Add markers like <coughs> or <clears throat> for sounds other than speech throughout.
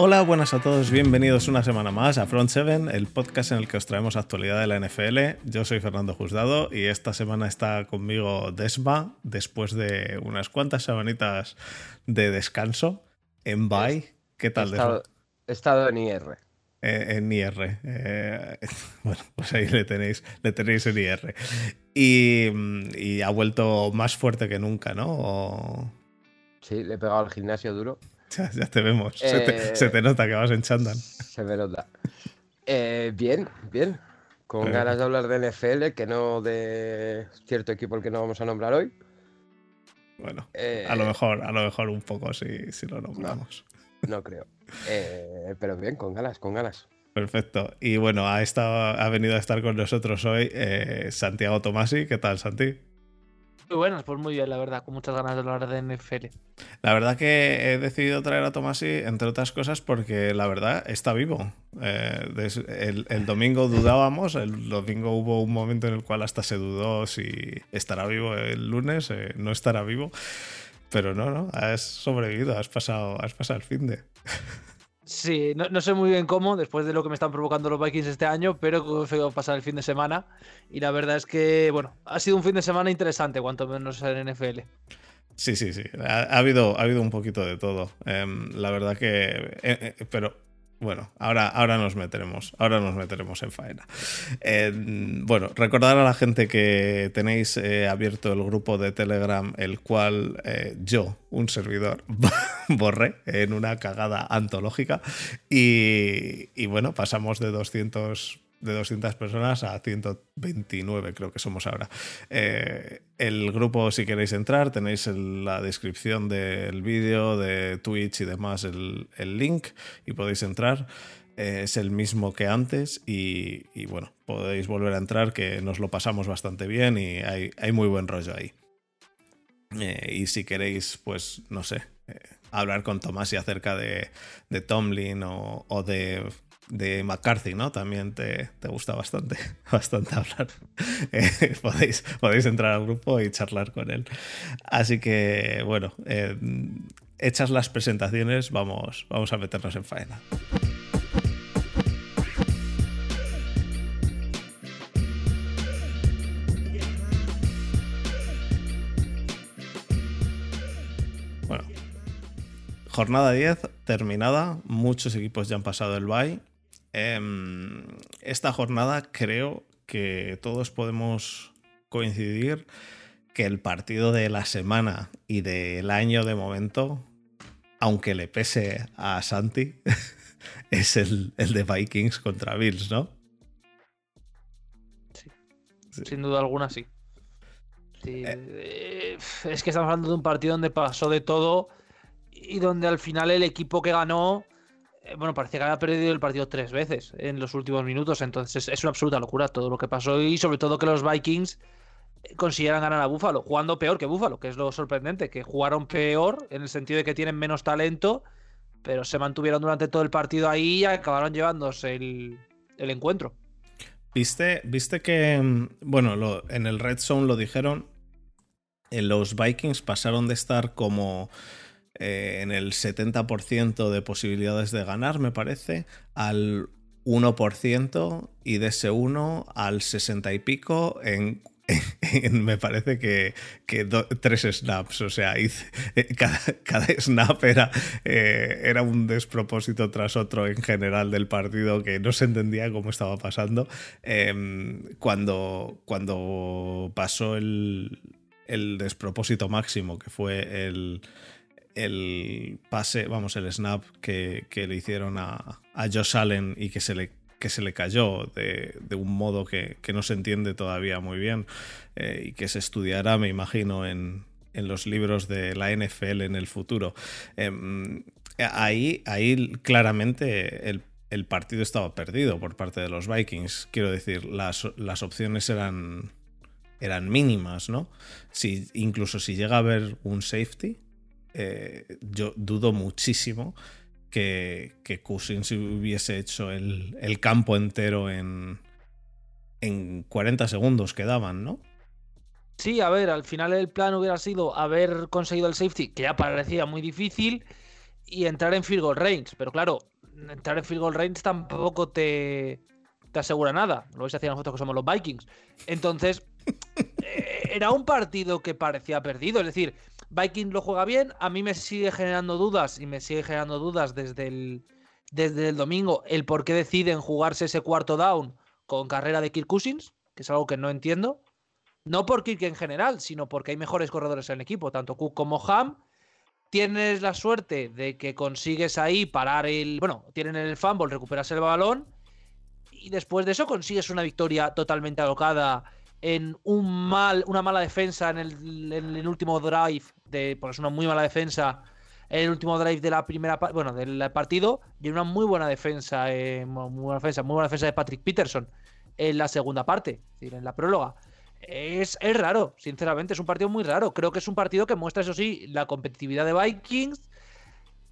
Hola, buenas a todos, bienvenidos una semana más a Front 7, el podcast en el que os traemos actualidad de la NFL. Yo soy Fernando Juzgado y esta semana está conmigo Desma, después de unas cuantas semanitas de descanso en Bye. ¿Qué tal, Desma? He estado en IR. Eh, en IR. Eh, <laughs> bueno, pues ahí le tenéis, le tenéis en IR. Y, ha vuelto más fuerte que nunca, ¿no? Sí, le he pegado al gimnasio duro. <laughs> Ya, te vemos. se, te, nota que vas en chándal. Se me nota. Eh, bien, bien. Con ganas de hablar de NFL, que no de cierto equipo el que no vamos a nombrar hoy. Bueno, a lo mejor, a lo mejor un poco si, si lo nombramos. No, creo. pero bien, con ganas, con ganas. Perfecto. Y bueno, ha, estado, ha venido a estar con nosotros hoy Santiago Tomasi. ¿Qué tal, Santi? Muy buenas, pues muy bien, la verdad, con muchas ganas de hablar de NFL. La verdad que he decidido traer a Tomasi, entre otras cosas, porque la verdad está vivo. Eh, el, domingo dudábamos, el domingo hubo un momento en el cual hasta se dudó si estará vivo el lunes, eh, no estará vivo. Pero no, no, has sobrevivido, has pasado, has pasado el fin de. <laughs> Sí, no, sé muy bien cómo, después de lo que me están provocando los Vikings este año, pero he pasar el fin de semana. Y la verdad es que, bueno, ha sido un fin de semana interesante, cuanto menos en NFL. Sí, sí, sí. Ha, habido, ha habido un poquito de todo. Em, la verdad que. Eh, eh, pero bueno, ahora, ahora nos meteremos, ahora nos meteremos en faena. Eh, bueno, recordar a la gente que tenéis eh, abierto el grupo de Telegram, el cual eh, yo, un servidor, <laughs> borré en una cagada antológica. Y, y bueno, pasamos de 200 de 200 personas a 129 creo que somos ahora. Eh, el grupo si queréis entrar tenéis en la descripción del vídeo de Twitch y demás el, link y podéis entrar. Eh, es el mismo que antes y, bueno, podéis volver a entrar que nos lo pasamos bastante bien y hay, muy buen rollo ahí. Eh, y si queréis, pues no sé, hablar con Tomás y acerca de, de Tomlin o, o de de McCarthy, ¿no? También te, gusta bastante, <laughs> bastante hablar. <laughs> Podéis, podéis entrar al grupo y charlar con él. Así que, bueno, eh, hechas las presentaciones, vamos, vamos a meternos en faena. Bueno, jornada 10 terminada, muchos equipos ya han pasado el bye Em, esta jornada creo que todos podemos coincidir que el partido de la semana y del año de momento, aunque le pese a Santi, <laughs> es el, de Vikings contra Bills, ¿no? Sí. Sin duda alguna, sí. Eh. Es que estamos hablando de un partido donde pasó de todo y donde al final el equipo que ganó eh, bueno, parecía que había perdido el partido tres veces en los últimos minutos, entonces es una absoluta locura todo lo que pasó y sobre todo que los Vikings eh, consiguieran ganar a Búfalo, jugando peor que Búfalo, que es lo sorprendente, que jugaron peor en el sentido de que tienen menos talento, pero se mantuvieron durante todo el partido ahí y acabaron llevándose el, encuentro. ¿Viste, viste que, mm, bueno, en el Red Zone lo dijeron, en los Vikings pasaron de estar como eh, en el 70% de posibilidades de ganar, me parece, al 1% y de ese 1 al 60 y pico <laughs> en, me parece que, tres snaps, o sea, eh, cada, snap era, eh, era un despropósito tras otro en general del partido que no se entendía cómo estaba pasando. Em, cuando, cuando pasó el, el despropósito máximo, que fue el, el pase, vamos, el snap que, le hicieron a, Josh Allen y que se le, que se le cayó de, un modo que, no se entiende todavía muy bien eh, y que se estudiará, me imagino, en, los libros de la NFL en el futuro. Em, ahí, ahí claramente el, partido estaba perdido por parte de los Vikings. Quiero decir, las, las opciones eran, eran mínimas, ¿no? Si, incluso si llega a haber un safety, eh, yo dudo muchísimo que, que Cousins hubiese hecho el, campo entero en, en 40 segundos que daban, ¿no? Sí, a ver, al final el plan hubiera sido haber conseguido el safety, que ya parecía muy difícil, y entrar en field goal range. Pero claro, entrar en field goal range tampoco te, te asegura nada. Lo vais a decir nosotros que somos los Vikings. Entonces, <laughs> eh, era un partido que parecía perdido. Es decir, Vikings lo juega bien. A mí me sigue generando dudas y me sigue generando dudas desde el, desde el domingo el por qué deciden jugarse ese cuarto down con carrera de Kirk Cousins, que es algo que no entiendo. No por Kirk en general, sino porque hay mejores corredores en el equipo, tanto Cook como Ham. Tienes la suerte de que consigues ahí parar el. Bueno, tienen el fumble, recuperas el balón. Y después de eso consigues una victoria totalmente alocada en un mal, una mala defensa en el, último drive. De, porque es una muy mala defensa en el último drive de la primera bueno del partido y una muy buena defensa eh, muy buena defensa muy buena defensa de Patrick Peterson en la segunda parte en la próloga es, es, raro, sinceramente, es un partido muy raro. Creo que es un partido que muestra, eso sí, la competitividad de Vikings,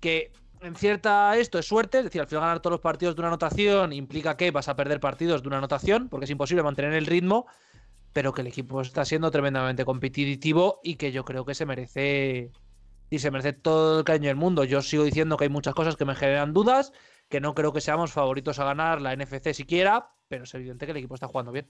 que en cierta esto es suerte, es decir, al final ganar todos los partidos de una anotación implica que vas a perder partidos de una anotación, porque es imposible mantener el ritmo, pero que el equipo está siendo tremendamente competitivo y que yo creo que se merece y se merece todo el caño del mundo. Yo sigo diciendo que hay muchas cosas que me generan dudas, que no creo que seamos favoritos a ganar la NFC siquiera, pero es evidente que el equipo está jugando bien.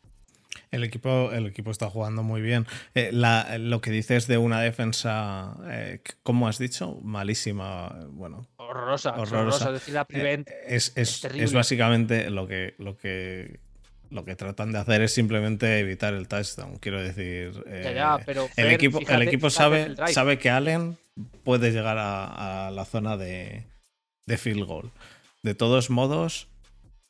El equipo, el equipo está jugando muy bien. Eh, lo que dices de una defensa, eh, ¿cómo has dicho? Malísima. Bueno, horrorosa. horrorosa. Eh, es, es, básicamente lo que, lo que lo que tratan de hacer es simplemente evitar el touchdown. Quiero decir, el equipo, el equipo sabe, sabe que Allen puede llegar a, la zona de, de, field goal. De todos modos,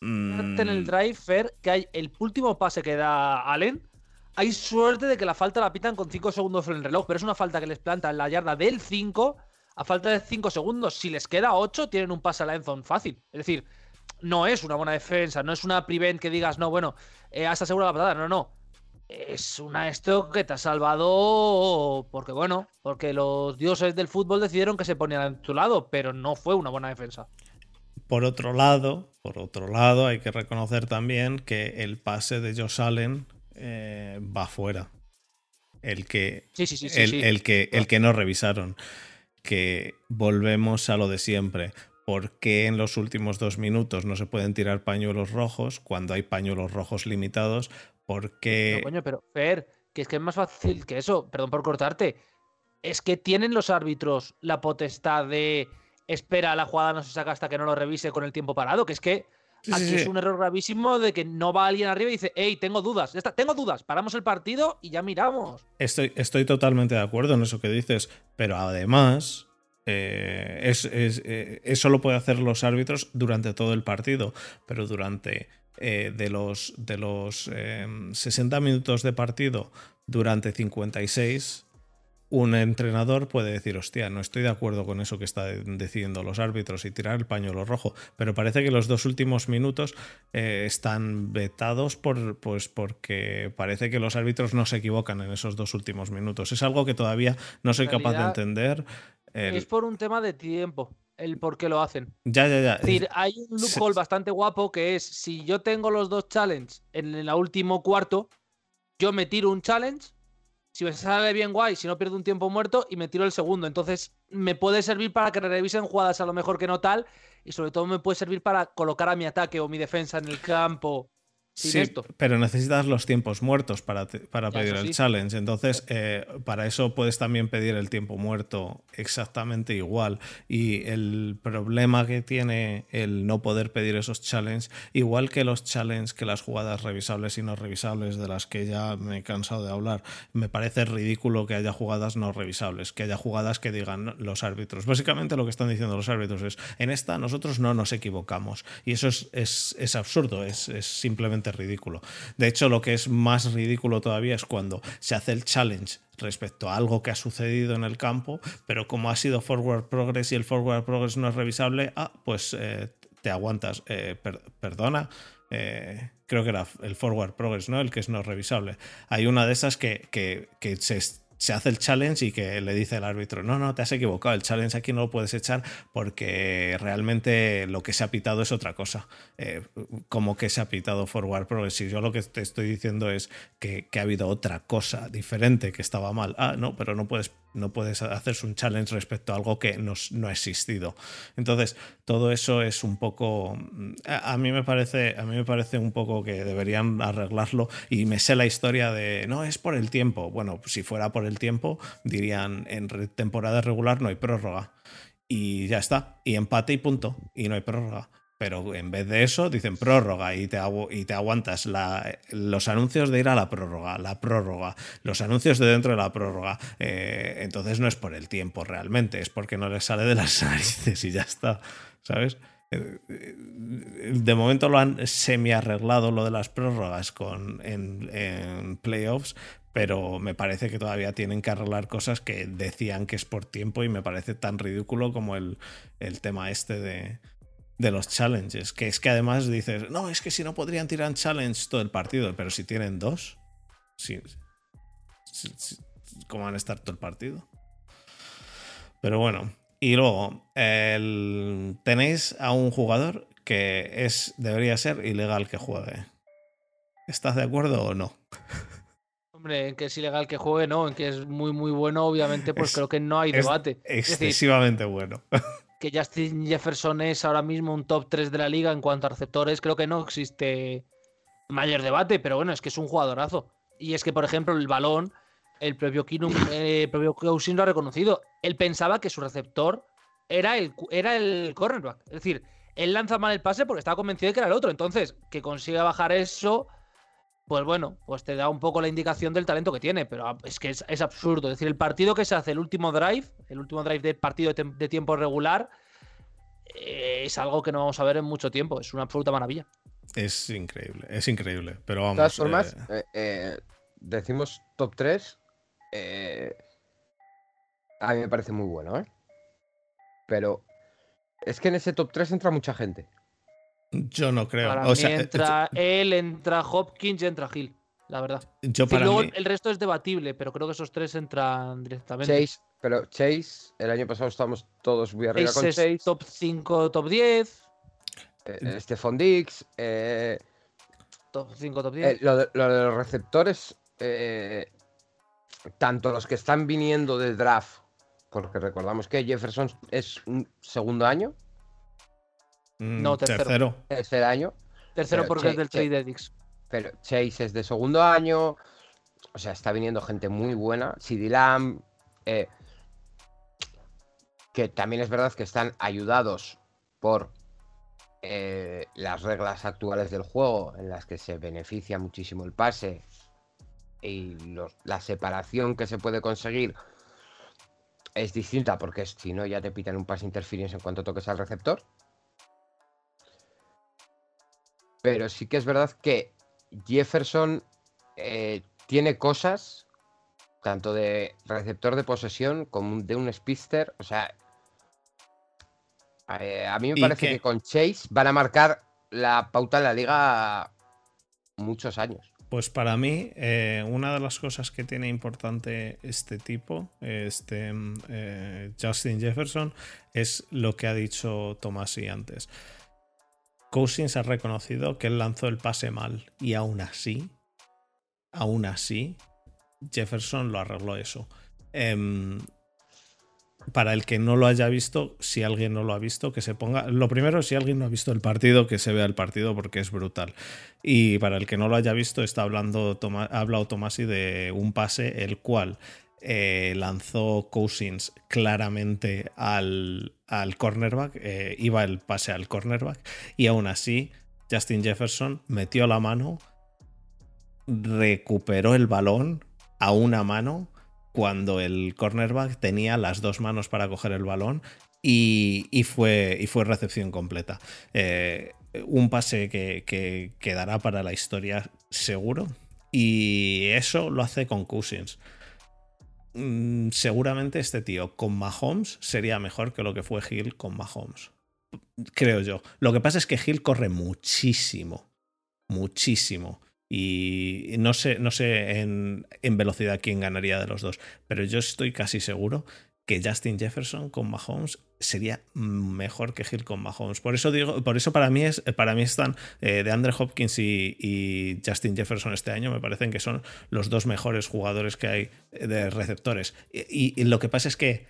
en el mm. drive, Fer, que hay el último pase que da Allen. Hay suerte de que la falta la pitan con 5 segundos en el reloj, pero es una falta que les planta en la yarda del 5 a falta de 5 segundos. Si les queda 8, tienen un pase a la endzone fácil. Es decir, no es una buena defensa, no es una prevent que digas, no, bueno, eh, has asegurado la patada. No, no. Es una esto que te ha salvado porque, bueno, porque los dioses del fútbol decidieron que se ponían a tu lado, pero no fue una buena defensa. Por otro lado, por otro lado, hay que reconocer también que el pase de Josh Allen eh, va fuera. El que, el, que, el que no revisaron. Que volvemos a lo de siempre. ¿Por qué en los últimos dos minutos no se pueden tirar pañuelos rojos cuando hay pañuelos rojos limitados? Porque. No, coño, pero Fer, que es que es más fácil que eso, perdón por cortarte. Es que tienen los árbitros la potestad de espera la jugada no se saca hasta que no lo revise con el tiempo parado, que es que aquí es un error gravísimo de que no va alguien arriba y dice, hey, tengo dudas, está, tengo dudas, paramos el partido y ya miramos. Estoy, estoy totalmente de acuerdo en eso que dices, pero además eh, es, eh, eso lo pueden hacer los árbitros durante todo el partido, pero durante eh, de los, de los 60 minutos de partido, durante 56 un entrenador puede decir, hostia, no estoy de acuerdo con eso que están decidiendo los árbitros y tirar el pañuelo rojo, pero parece que los dos últimos minutos eh, están vetados por, pues porque parece que los árbitros no se equivocan en esos dos últimos minutos. Es algo que todavía no soy capaz de entender. Es por un tema de tiempo el por qué lo hacen. Ya, ya, ya. Es decir, hay un loophole bastante guapo que es si yo tengo los dos challenges en el último cuarto, yo me tiro un challenge si me sale bien guay, si no pierdo un tiempo muerto y me tiro el segundo. Entonces me puede servir para que revisen jugadas a lo mejor que no tal y sobre todo me puede servir para colocar a mi ataque o mi defensa en el campo sí, pero necesitas los tiempos muertos para, para pedir el challenge. Entonces, eh, para eso puedes también pedir el tiempo muerto exactamente igual. Y el problema que tiene el no poder pedir esos challenges, igual que los challenges que las jugadas revisables y no revisables, de las que ya me he cansado de hablar, me parece ridículo que haya jugadas no revisables, que haya jugadas que digan los árbitros. Básicamente lo que están diciendo los árbitros es, en esta nosotros no nos equivocamos. Y eso es, es, es absurdo, es, es simplemente ridículo. De hecho, lo que es más ridículo todavía es cuando se hace el challenge respecto a algo que ha sucedido en el campo, pero como ha sido forward progress y el forward progress no es revisable, ah, pues eh, te aguantas. Eh, perdona. Eh, creo que era el forward progress, ¿no? El que es no revisable. Hay una de esas que, que, que se se hace el challenge y que le dice el árbitro, no, no, te has equivocado, el challenge aquí no lo puedes echar porque realmente lo que se ha pitado es otra cosa. Eh, como que se ha pitado Forward Progress. Y yo lo que te estoy diciendo es que, ha habido otra cosa diferente que estaba mal. Ah, no, pero no puedes No puedes hacerse un challenge respecto a algo que no, no ha existido. Entonces, todo eso es un poco. A, mí me parece, a mí me parece un poco que deberían arreglarlo. Y me sé la historia de. No, es por el tiempo. Bueno, si fuera por el tiempo, dirían en temporada regular no hay prórroga. Y ya está. Y empate y punto. Y no hay prórroga. Pero en vez de eso, dicen prórroga y te, y te aguantas los anuncios de ir a la prórroga, la prórroga, los anuncios de dentro de la prórroga. Eh, entonces no es por el tiempo realmente, es porque no les sale de las <laughs> narices y ya está, ¿sabes? Eh, de momento lo han semi arreglado lo de las prórrogas con, en, en playoffs, pero me parece que todavía tienen que arreglar cosas que decían que es por tiempo y me parece tan ridículo como el, el tema este de de los challenges. Que es que además dices, no, es que si no podrían tirar challenge todo el partido, pero si tienen dos, sí, ¿cómo van a estar todo el partido? Pero bueno, y luego tenéis a un jugador que es debería ser ilegal que juegue. ¿Estás de acuerdo o no? Hombre, en que es ilegal que juegue, no, en que es muy, muy bueno, obviamente, pues creo que no hay debate. excesivamente bueno. Que Justin Jefferson es ahora mismo un top 3 de la liga en cuanto a receptores, creo que no existe mayor debate, pero bueno, es que es un jugadorazo. Y es que, por ejemplo, el balón, el propio Kinum, <coughs> eh, el propio Cousin lo ha reconocido. Él pensaba que su receptor era el, era el cornerback. Es decir, él lanza mal el pase porque estaba convencido de que era el otro. Entonces, que consiga bajar eso, pues bueno, pues te da un poco la indicación del talento que tiene, pero es que es, absurdo. Es decir, el partido que se hace, el último drive, el último drive del partido de, tiempo regular, eh, es algo que no vamos a ver en mucho tiempo. Es una absoluta maravilla. Es increíble, es increíble. Pero vamos. De todas formas, eh, eh, decimos top 3. a mí me parece muy bueno, ¿eh? Pero es que en ese top 3 entra mucha gente. Yo no creo. Para mí entra él, entra Hopkins y entra Hill, la verdad. Yo luego el resto es debatible, pero creo que esos tres entran directamente. Chase, pero Chase, el año pasado estábamos todos muy arriba con Chase. top 5, top 10. Eh, Stephon Dix. Eh, top 5, top 10. Eh, lo, de, los receptores, tanto los que están viniendo de draft, porque recordamos que Jefferson es un segundo año. Mm, no, tercero. Tercer año. Tercero porque es del trade Edix. Pero Chase es de segundo año. O sea, está viniendo gente muy buena. CD Lamb. Eh, que también es verdad que están ayudados por eh, las reglas actuales del juego, en las que se beneficia muchísimo el pase y la separación que se puede conseguir es distinta, porque si no ya te pitan un pase interference en cuanto toques al receptor. Pero sí que es verdad que Jefferson eh, tiene cosas, tanto de receptor de posesión como de un speedster. O sea, eh, a mí me parece que... con Chase van a marcar la pauta en la liga muchos años. Pues para mí, eh, una de las cosas que tiene importante este tipo, este Justin Jefferson, es lo que ha dicho Tomasi antes. Cousins ha reconocido que él lanzó el pase mal y aún así, aún así, Jefferson lo arregló eso. Em, para el que no lo haya visto, si alguien no lo ha visto, que se ponga. Lo primero, si alguien no ha visto el partido, que se vea el partido porque es brutal. Y para el que no lo haya visto, está hablando, ha hablado de un pase el cual eh, lanzó Cousins claramente al, cornerback, eh, iba el pase al cornerback, y aún así Justin Jefferson metió la mano, recuperó el balón a una mano cuando el cornerback tenía las dos manos para coger el balón y, fue, y fue, recepción completa. Eh, un pase que, que quedará para la historia seguro. Y eso lo hace con Cousins. Mm, seguramente este tío con Mahomes sería mejor que lo que fue Hill con Mahomes. Creo yo. Lo que pasa es que Hill corre muchísimo. Muchísimo. Y no sé, no sé en, en, velocidad quién ganaría de los dos. Pero yo estoy casi seguro que Justin Jefferson con Mahomes sería mejor que Hill con Mahomes. Por eso digo, por eso para mí es, para mí están eh, de Andre Hopkins y, Justin Jefferson este año, me parecen que son los dos mejores jugadores que hay de receptores. Y, lo que pasa es que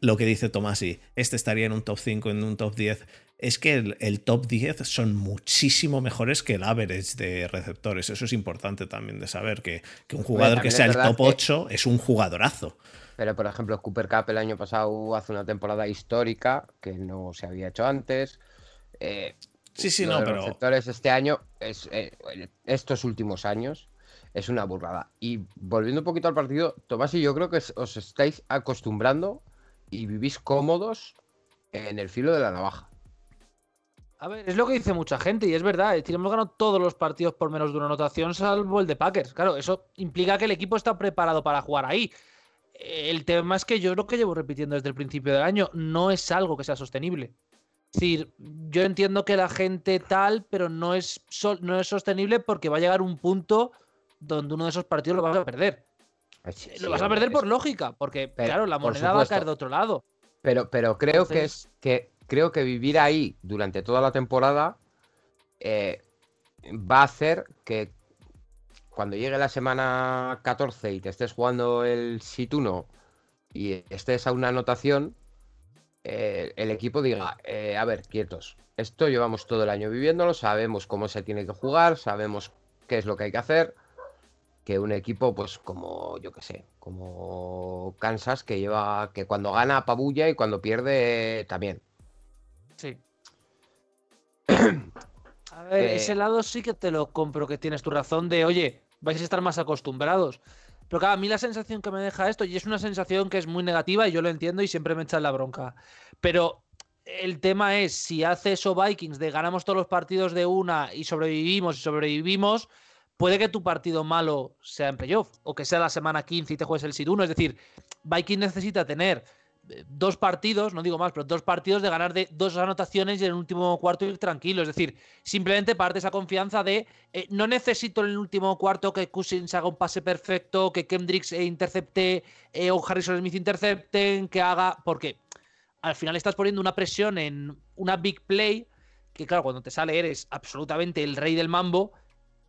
lo que dice Tomasi, este estaría en un top 5, en un top 10. Es que el, top 10 son muchísimo mejores que el average de receptores. Eso es importante también de saber, que, un jugador que sea el top 8 es un jugadorazo. Pero, por ejemplo, Cooper Cup el año pasado hace una temporada histórica que no se había hecho antes. Eh, sí, sí, no, pero. Los sectores este año, es, eh, estos últimos años, es una burrada. Y volviendo un poquito al partido, Tomás y yo creo que os estáis acostumbrando y vivís cómodos en el filo de la navaja. A ver, es lo que dice mucha gente y es verdad. Es decir, hemos ganado todos los partidos por menos de una anotación, salvo el de Packers. Claro, eso implica que el equipo está preparado para jugar ahí. El tema es que yo lo que llevo repitiendo desde el principio del año no es algo que sea sostenible. Es decir, yo entiendo que la gente tal, pero no es, no es sostenible porque va a llegar un punto donde uno de esos partidos lo vas a perder. lo vas a perder por lógica, porque claro, la moneda va a caer de otro lado. Pero, pero creo que es que creo que vivir ahí durante toda la temporada eh, va a hacer que cuando llegue la semana 14 y te estés jugando el sit 1 y estés a una anotación, eh, el equipo diga, eh, a ver, quietos, esto llevamos todo el año viviéndolo, sabemos cómo se tiene que jugar, sabemos qué es lo que hay que hacer, que un equipo, pues como, yo qué sé, como Kansas, que lleva, que cuando gana pabulla y cuando pierde también. A ver, ese eh, lado sí que te lo compro, que tienes tu razón de, oye, vais a estar más acostumbrados. Pero claro, a mí la sensación que me deja esto, y es una sensación que es muy negativa y yo lo entiendo y siempre me echan la bronca. Pero el tema es, si hace eso Vikings de ganamos todos los partidos de una y sobrevivimos y sobrevivimos, puede que tu partido malo sea en playoff o que sea la semana 15 y te juegues el SID 1. Es decir, Vikings necesita tener dos partidos, no digo más, pero dos partidos de ganar de dos anotaciones y en el último cuarto ir tranquilo. Es decir, simplemente parte esa confianza de eh, no necesito en el último cuarto que Cousins haga un pase perfecto, que Kendricks intercepte eh, o Harrison Smith intercepten, que haga. Porque al final estás poniendo una presión en una big play que, claro, cuando te sale eres absolutamente el rey del mambo,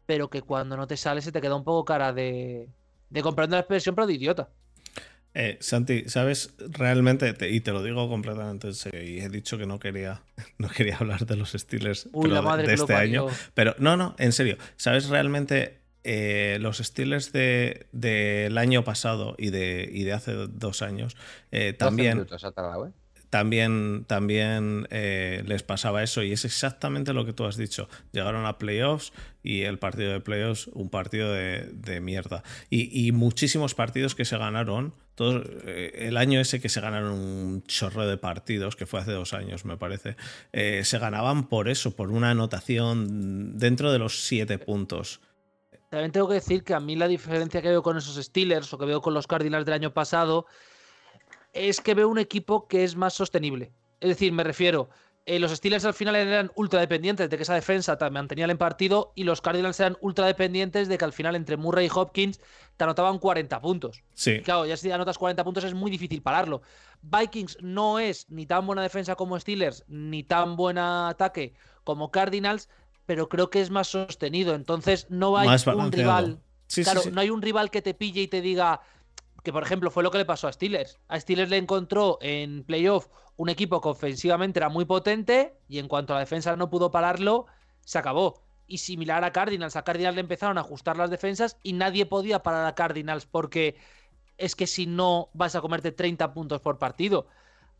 pero que cuando no te sale se te queda un poco cara de, de comprender la expresión, pero de idiota. Eh, Santi, ¿sabes? Realmente, y te lo digo completamente en serio, y he dicho que no quería, <laughs> no quería hablar de los Steelers de, este año. Pero no, no, en serio. ¿Sabes realmente eh, los Steelers del de, año pasado y de, y de hace dos años eh, también también, también eh, les pasaba eso y es exactamente lo que tú has dicho. Llegaron a playoffs y el partido de playoffs, un partido de, mierda. Y, muchísimos partidos que se ganaron, todo, eh, el año ese que se ganaron un chorro de partidos, que fue hace dos años me parece, eh, se ganaban por eso, por una anotación dentro de los siete puntos. También tengo que decir que a mí la diferencia que veo con esos Steelers o que veo con los Cardinals del año pasado es que veo un equipo que es más sostenible. Es decir, me refiero, eh, los Steelers al final eran ultra dependientes de que esa defensa te mantenía en partido y los Cardinals eran ultra dependientes de que al final entre Murray y Hopkins te anotaban 40 puntos. Sí. claro, ya si anotas 40 puntos es muy difícil pararlo. Vikings no es ni tan buena defensa como Steelers, ni tan buen ataque como Cardinals, pero creo que es más sostenido. Entonces no hay un rival. claro, no hay un rival que te pille y te diga que por ejemplo fue lo que le pasó a Steelers. A Steelers le encontró en playoff un equipo que ofensivamente era muy potente y en cuanto a la defensa no pudo pararlo, se acabó. Y similar a Cardinals, a Cardinals le empezaron a ajustar las defensas y nadie podía parar a Cardinals porque es que si no vas a comerte 30 puntos por partido.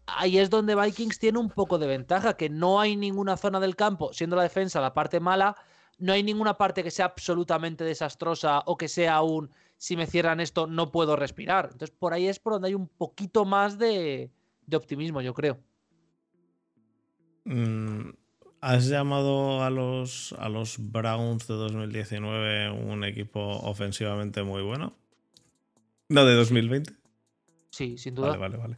Ahí es donde Vikings tiene un poco de ventaja, que no hay ninguna zona del campo, siendo la defensa la parte mala, no hay ninguna parte que sea absolutamente desastrosa o que sea un si me cierran esto no puedo respirar. Entonces por ahí es por donde hay un poquito más de, optimismo, yo creo. Mm, ¿Has llamado a los, a los Browns de 2019 un equipo ofensivamente muy bueno? ¿No de 2020? Sí, sin duda. Vale, vale,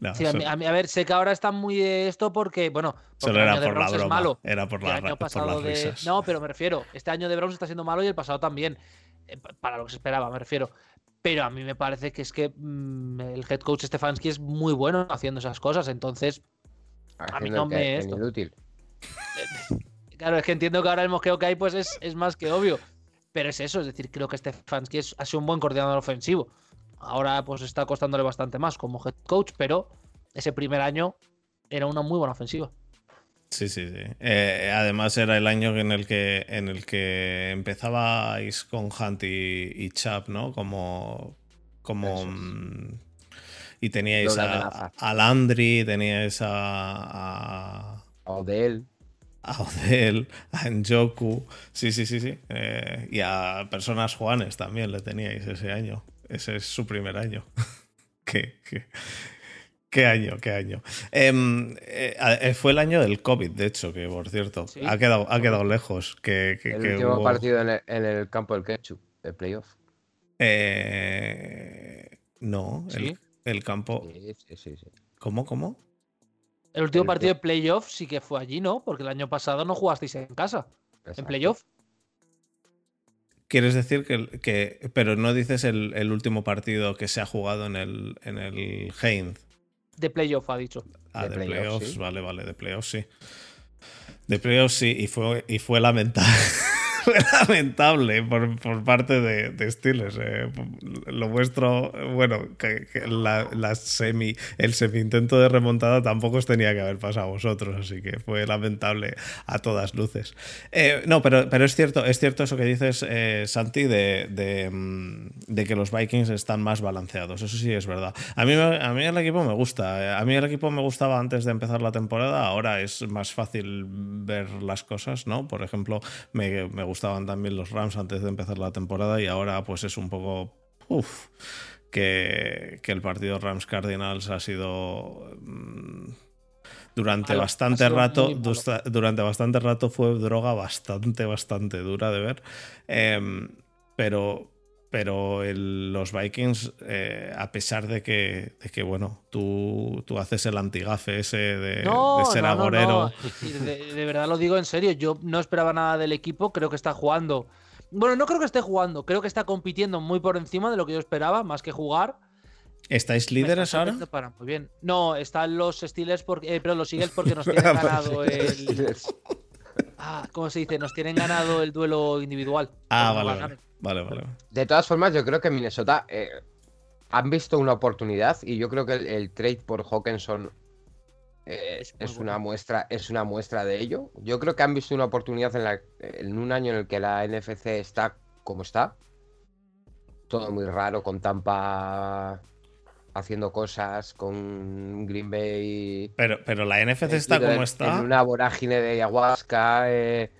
vale. sí, a, ver, sé que ahora está muy de esto porque, bueno, Solo era por la broma. Es malo. Era por la, año pasado de... No, pero me refiero, este año de Browns está siendo malo y el pasado también. Eh, para lo que se esperaba, me refiero. Pero a mí me parece que es que mm, el head coach Stefanski es muy bueno haciendo esas cosas. Entonces, a mí no me. Inútil. Claro, es que entiendo que ahora el mosqueo que hay pues es, es más que obvio. Pero es eso, es decir, creo que Stefanski es, ha sido un buen coordinador ofensivo. Ahora pues está costándole bastante más como head coach, pero ese primer año era una muy buena ofensiva. Sí, sí, sí. Eh, además era el año en el que, en el que empezabais con Hunt y, Chap, ¿no? Como. como mm, y teníais a, a, Landry, teníais a. A Odell. A Odell, a Njoku. Sí, sí, sí, sí. Eh, y a personas Juanes también le teníais ese año. Ese es su primer año. <laughs> que, Qué año, qué año. Em, eh, eh, fue el año del COVID, de hecho, que por cierto, ha, quedado, ha quedado lejos. Que, el último partido en el, campo del ketchup, el playoff. Eh, no, el, campo. Sí, sí, sí, ¿Cómo, cómo? El último partido de playoff sí que fue allí, ¿no? Porque el año pasado no jugasteis en casa. En playoff. Quieres decir que, que, pero no dices el, último partido que se ha jugado en el, en el Heinz de playoff, ha dicho. Ah, de, playoffs, vale, vale, de playoffs sí. De playoffs sí, y fue, y fue lamentable. <laughs> lamentable por, parte de, de. Eh. Lo vuestro, bueno, la, semi, el semi intento de remontada tampoco os tenía que haber pasado a vosotros, así que fue lamentable a todas luces. Eh, no, pero, pero es cierto, es cierto eso que dices, eh, Santi, de, mm, de, que los Vikings están más balanceados. Eso sí es verdad. A mí, a mí el equipo me gusta. A mí el equipo me gustaba antes de empezar la temporada. Ahora es más fácil ver las cosas, ¿no? Por ejemplo, me, me gustaban también los Rams antes de empezar la temporada y ahora pues es un poco... Uf, que, el partido Rams Cardinals ha sido... Mm, durante bastante rato, durante bastante rato fue droga bastante, bastante dura de ver. Em, pero, pero los Vikings, eh, a pesar de que, de que bueno, tú, tú, haces el antigafe ese de, ser agorero. de, verdad lo digo en serio, yo no esperaba nada del equipo, creo que está jugando. Bueno, no creo que esté jugando, creo que está compitiendo muy por encima de lo que yo esperaba, más que jugar. ¿Estáis líderes ahora? muy bien. No, están los Steelers, porque, eh, pero los Eagles porque nos <laughs> tienen ganado el. Ah, ¿cómo se dice? Nos tienen ganado el duelo individual. Ah, vale. Vale, vale. De todas formas, yo creo que Minnesota eh, han visto una oportunidad y yo creo que el, trade por Hawkinson eh, es, una muestra, es una muestra de ello. Yo creo que han visto una oportunidad en, la, en un año en el que la NFC está como está. Todo muy raro, con Tampa haciendo cosas, con Green Bay. Pero, pero la NFC está como está. En una vorágine de ayahuasca. Eh,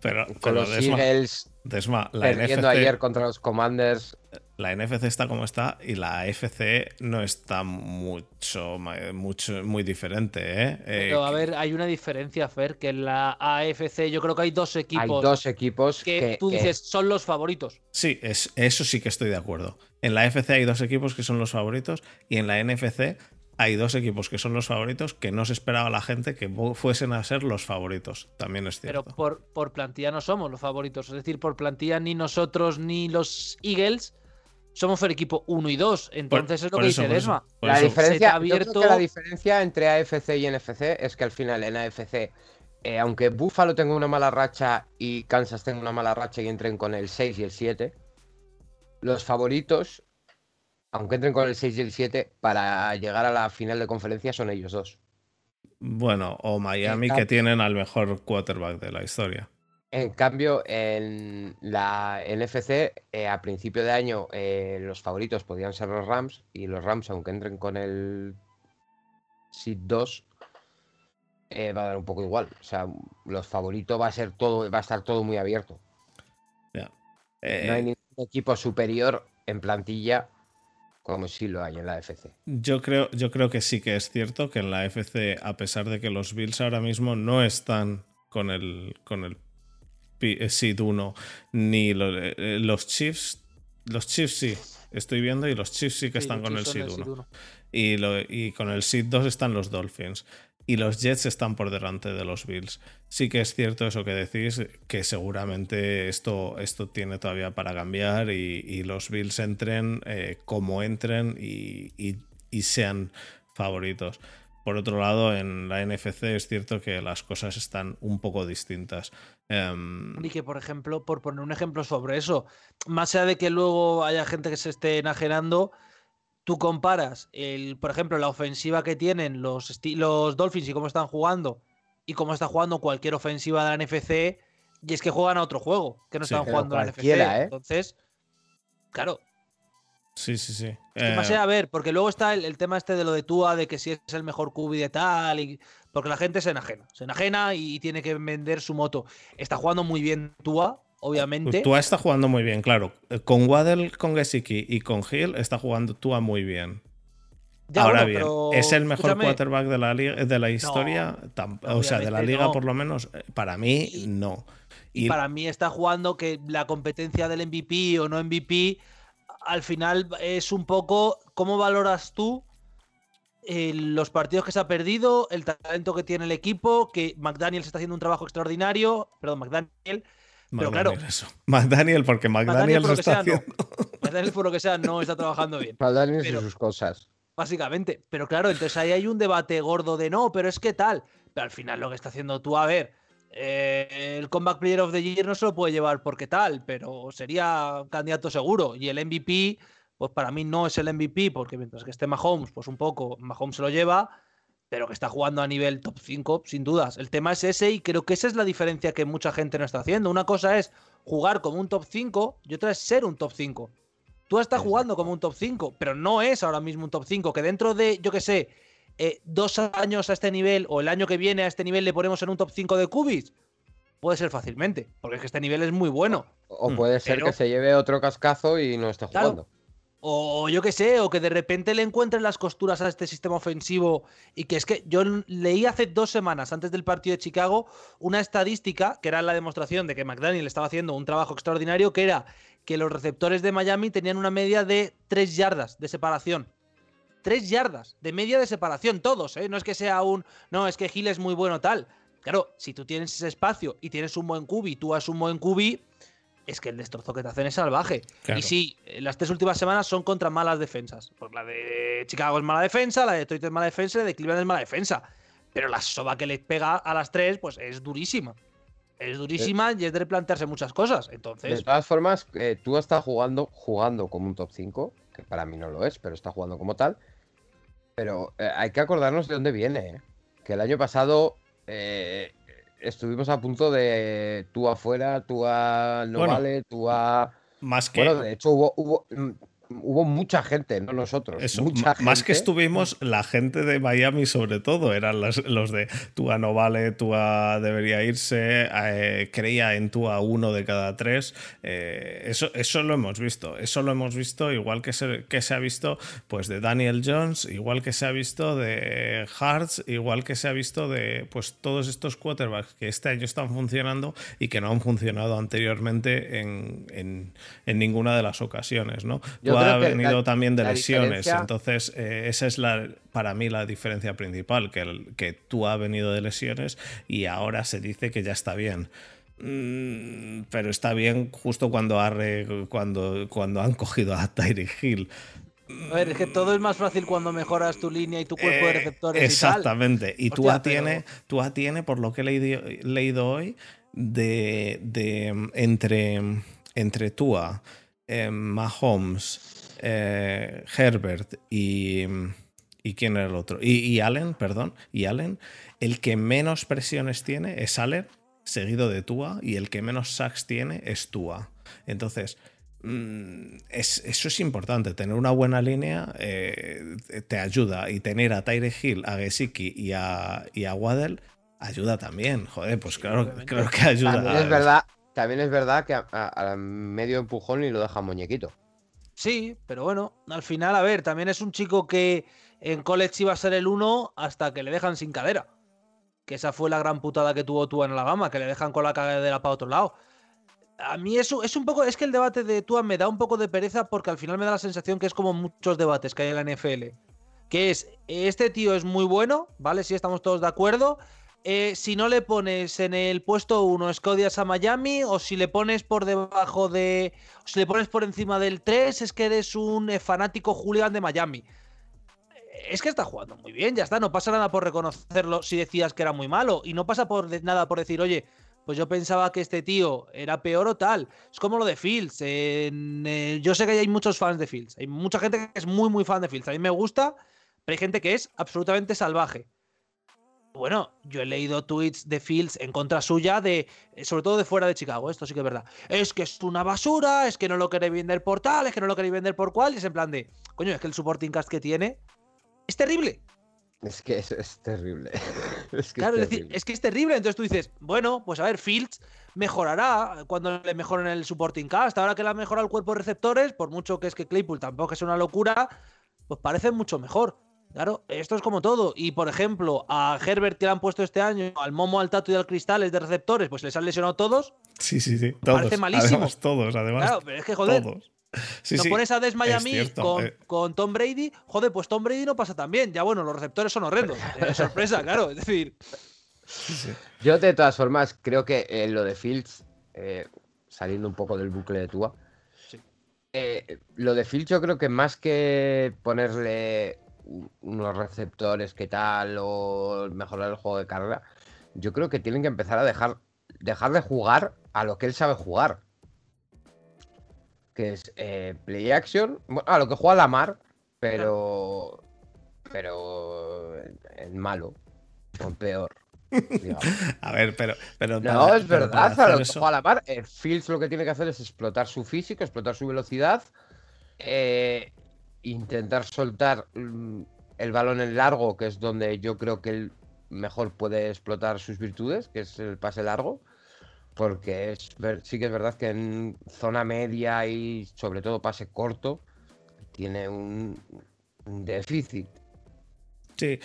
pero, con los Eagles Desma, la Perdiendo ayer contra los Commanders. La NFC está como está y la AFC no está mucho, mucho muy diferente. ¿eh? Pero a ver, hay una diferencia, Fer, que en la AFC yo creo que hay dos equipos. Hay dos equipos que, tú dices son los favoritos. Sí, es, eso sí que estoy de acuerdo. En la AFC hay dos equipos que son los favoritos y en la NFC hay dos equipos que son los favoritos que no se esperaba la gente que fuesen a ser los favoritos. También es cierto. Pero por, por plantilla no somos los favoritos. Es decir, por plantilla ni nosotros ni los Eagles somos el equipo 1 y 2. Entonces es lo que dice Desma. La diferencia, abierto... la diferencia entre AFC y NFC es que al final en AFC, eh, aunque Buffalo tenga una mala racha y Kansas tenga una mala racha y entren con el 6 y el 7, los favoritos aunque entren con el 6 y el 7, para llegar a la final de conferencia son ellos dos. Bueno, o Miami, que tienen al mejor quarterback de la historia. En cambio, en la NFC, eh, a principio de año, eh, los favoritos podían ser los Rams, y los Rams, aunque entren con el SID 2, eh, va a dar un poco igual. O sea, los favoritos va a ser todo, va a estar todo muy abierto. no hay ningún equipo superior en plantilla como si lo hay en la FC. Yo creo, yo creo que sí que es cierto que en la FC, a pesar de que los Bills ahora mismo no están con el, con el eh, Seed 1, ni eh, los Chiefs, los Chiefs sí, estoy viendo, y los Chiefs sí que están con el Seed 1. Y, y, con el Seed 2 están los Dolphins. Y los Jets están por delante de los Bills. Sí que es cierto eso que decís, que seguramente esto, esto tiene todavía para cambiar y, los Bills entren eh, como entren y, sean favoritos. Por otro lado, en la NFC es cierto que las cosas están un poco distintas. Em, y que, por ejemplo, por poner un ejemplo sobre eso, más allá de que luego haya gente que se esté enajenando, tú comparas, el, por ejemplo, la ofensiva que tienen los, los Dolphins y cómo están jugando y cómo está jugando cualquier ofensiva de la NFC, y es que juegan a otro juego, que no están jugando a la NFC. ¿eh? Entonces, claro. Sí, sí, sí. más eh, a ver, porque luego está el, tema este de lo de Tua, de que si es el mejor cubi de tal, y, porque la gente se enajena, se enajena y tiene que vender su moto. Está jugando muy bien Tua, obviamente. Tua está jugando muy bien, claro. Con Waddle, con Gesicki y con Hill está jugando Tua muy bien. Ahora bien, ¿es el mejor quarterback de la, de la historia? o sea, de la liga por lo menos. Eh, para mí, no. Y, para mí está jugando que la competencia del MVP o no MVP, al final es un poco cómo valoras tú eh, los partidos que se ha perdido, el talento que tiene el equipo, que McDaniel se está haciendo un trabajo extraordinario, perdón, McDaniel, pero claro. McDaniel, <laughs> porque McDaniel, lo está haciendo. McDaniel, por lo que sea, no está trabajando bien. McDaniel y sus cosas. Básicamente. Pero claro, entonces ahí hay un debate gordo de no, pero es que tal. Pero al final lo que está haciendo tú, a ver, eh, el Comeback Player of the Year no se lo puede llevar porque tal, pero sería candidato seguro. Y el MVP, pues para mí no es el MVP, porque mientras que esté Mahomes, pues un poco Mahomes se lo lleva pero que está jugando a nivel top 5, sin dudas. El tema es ese y creo que esa es la diferencia que mucha gente no está haciendo. Una cosa es jugar como un top 5 y otra es ser un top 5. Tú estás jugando como un top 5, pero no es ahora mismo un top 5, que dentro de, yo qué sé, eh, dos años a este nivel o el año que viene a este nivel le ponemos en un top 5 de cubis. Puede ser fácilmente, porque es que este nivel es muy bueno. O puede ser que se lleve otro cascazo y no esté jugando. O yo qué sé, o que de repente le encuentren las costuras a este sistema ofensivo. Y que es que yo leí hace dos semanas, antes del partido de Chicago, una estadística que era la demostración de que McDaniel estaba haciendo un trabajo extraordinario, que era que los receptores de Miami tenían una media de tres yardas de separación. Tres yardas de media de separación, todos, ¿eh? No es que sea un. No, es que Gil es muy bueno, tal. Claro, si tú tienes ese espacio y tienes un buen cubi, tú has un buen cubi, es que el destrozo que te hacen es salvaje. Y sí, eh, las tres últimas semanas son contra malas defensas. Pues la de Chicago es mala defensa, la de Detroit es mala defensa y la de Cleveland es mala defensa. Pero la soba que le pega a las tres, pues es durísima. Es durísima y es de replantearse muchas cosas. Entonces. De todas formas, eh, tú estás jugando, jugando como un top 5, que para mí no lo es, pero está jugando como tal. Pero eh, hay que acordarnos de dónde viene. Que el año pasado estuvimos a punto de tú afuera, tú a no vale, tú a. Más que. Bueno, de hecho hubo, hubo mm, hubo mucha gente, no nosotros. más que estuvimos, la gente de Miami sobre todo, eran los de Tua no vale, Tua debería irse, eh, creía en Tua uno de cada tres. Eh, eso, eso lo hemos visto, eso lo hemos visto igual que se, que se ha visto pues de Daniel Jones, igual que se ha visto de Hartz, igual que se ha visto de pues todos estos quarterbacks que este año están funcionando y que no han funcionado anteriormente en, en, ninguna de las ocasiones, ¿no? Ha venido también de lesiones. Entonces, eh, esa es la, para mí la diferencia principal, que, que tú has venido de lesiones y ahora se dice que ya está bien. Mm, pero está bien justo cuando, cuando, cuando han cogido a Tyree Hill. A ver, es que todo es más fácil cuando mejoras tu línea y tu cuerpo de eh, receptores. exactamente. Y, tú tiene, tiene, por lo que he leído, leído hoy, de, de entre, entre Tua, eh, Mahomes, eh, Herbert y. ¿Y quién era el otro? Y, Allen, perdón. Y Allen. El que menos presiones tiene es Allen, seguido de Tua. Y el que menos sacks tiene es Tua. Entonces. Mm, eso es importante, tener una buena línea eh, te ayuda y tener a Tyre Hill, a Gesicki y a, y a Waddell ayuda también. Joder, pues claro, creo que ayuda. También es verdad, también es verdad que a medio empujón y lo deja muñequito. Sí, pero bueno, al final, a ver, también es un chico que en college iba a ser el uno hasta que le dejan sin cadera. Que esa fue la gran putada que tuvo tú en la gama, que le dejan con la cadera para otro lado. A mí eso es un poco, es que el debate de Tua me da un poco de pereza porque al final me da la sensación que es como muchos debates que hay en la NFL. que es, este tío es muy bueno, ¿vale? Si estamos todos de acuerdo. Eh, si no le pones en el puesto 1 Scodias a Miami, o si le pones por debajo de. Si le pones por encima del 3, es que eres un eh, fanático hooligan de Miami. Es que está jugando muy bien, ya está. No pasa nada por reconocerlo si decías que era muy malo. Y no pasa por nada por decir, oye, pues yo pensaba que este tío era peor o tal. Es como lo de Fields. Eh, yo sé que hay muchos fans de Fields. Hay mucha gente que es muy, muy fan de Fields. A mí me gusta, pero hay gente que es absolutamente salvaje. Bueno, yo he leído tweets de Fields en contra suya, de, eh, sobre todo de fuera de Chicago, esto sí que es verdad. Es que es una basura, es que no lo queréis vender por tal, es que no lo queréis vender por cual, y es en plan de, coño, es que el supporting cast que tiene es terrible. Es que es, terrible. <laughs> es que claro, es, decir, es que es terrible. Entonces tú dices, bueno, pues a ver, Fields mejorará cuando le mejoren el supporting cast. Ahora que le ha mejorado el cuerpo de receptores, por mucho que es que Claypool tampoco es una locura, pues parece mucho mejor. Claro, esto es como todo. Y por ejemplo, a Herbert que le han puesto este año, al Momo, al Tato y al Cristales de receptores, pues les han lesionado todos. Sí, sí, sí. Todos. Parece malísimo. todos, además. Claro, pero es que joder. Todos no pones a Des Miami eh. con, Tom Brady, joder, pues Tom Brady no pasa tan bien. Ya bueno, los receptores son horrendos. <laughs> Eh, sorpresa, claro. Es decir. Yo, de todas formas, creo que eh, lo de Fields, saliendo un poco del bucle de Tua, lo de Fields, yo creo que más que ponerle unos receptores que tal o mejorar el juego de carrera, yo creo que tienen que empezar a dejar, dejar de jugar a lo que él sabe jugar que es eh, Play Action. a lo que juega la mar, pero. Pero. En malo. O peor. <laughs> a ver, pero. pero no, es verdad. A lo que juega la mar, el Fields lo que tiene que hacer es explotar su físico, explotar su velocidad. Eh, intentar soltar mm, el balón en largo, que es donde yo creo que él mejor puede explotar sus virtudes, que es el pase largo porque es, sí que es verdad que en zona media y sobre todo pase corto tiene un, déficit. Sí,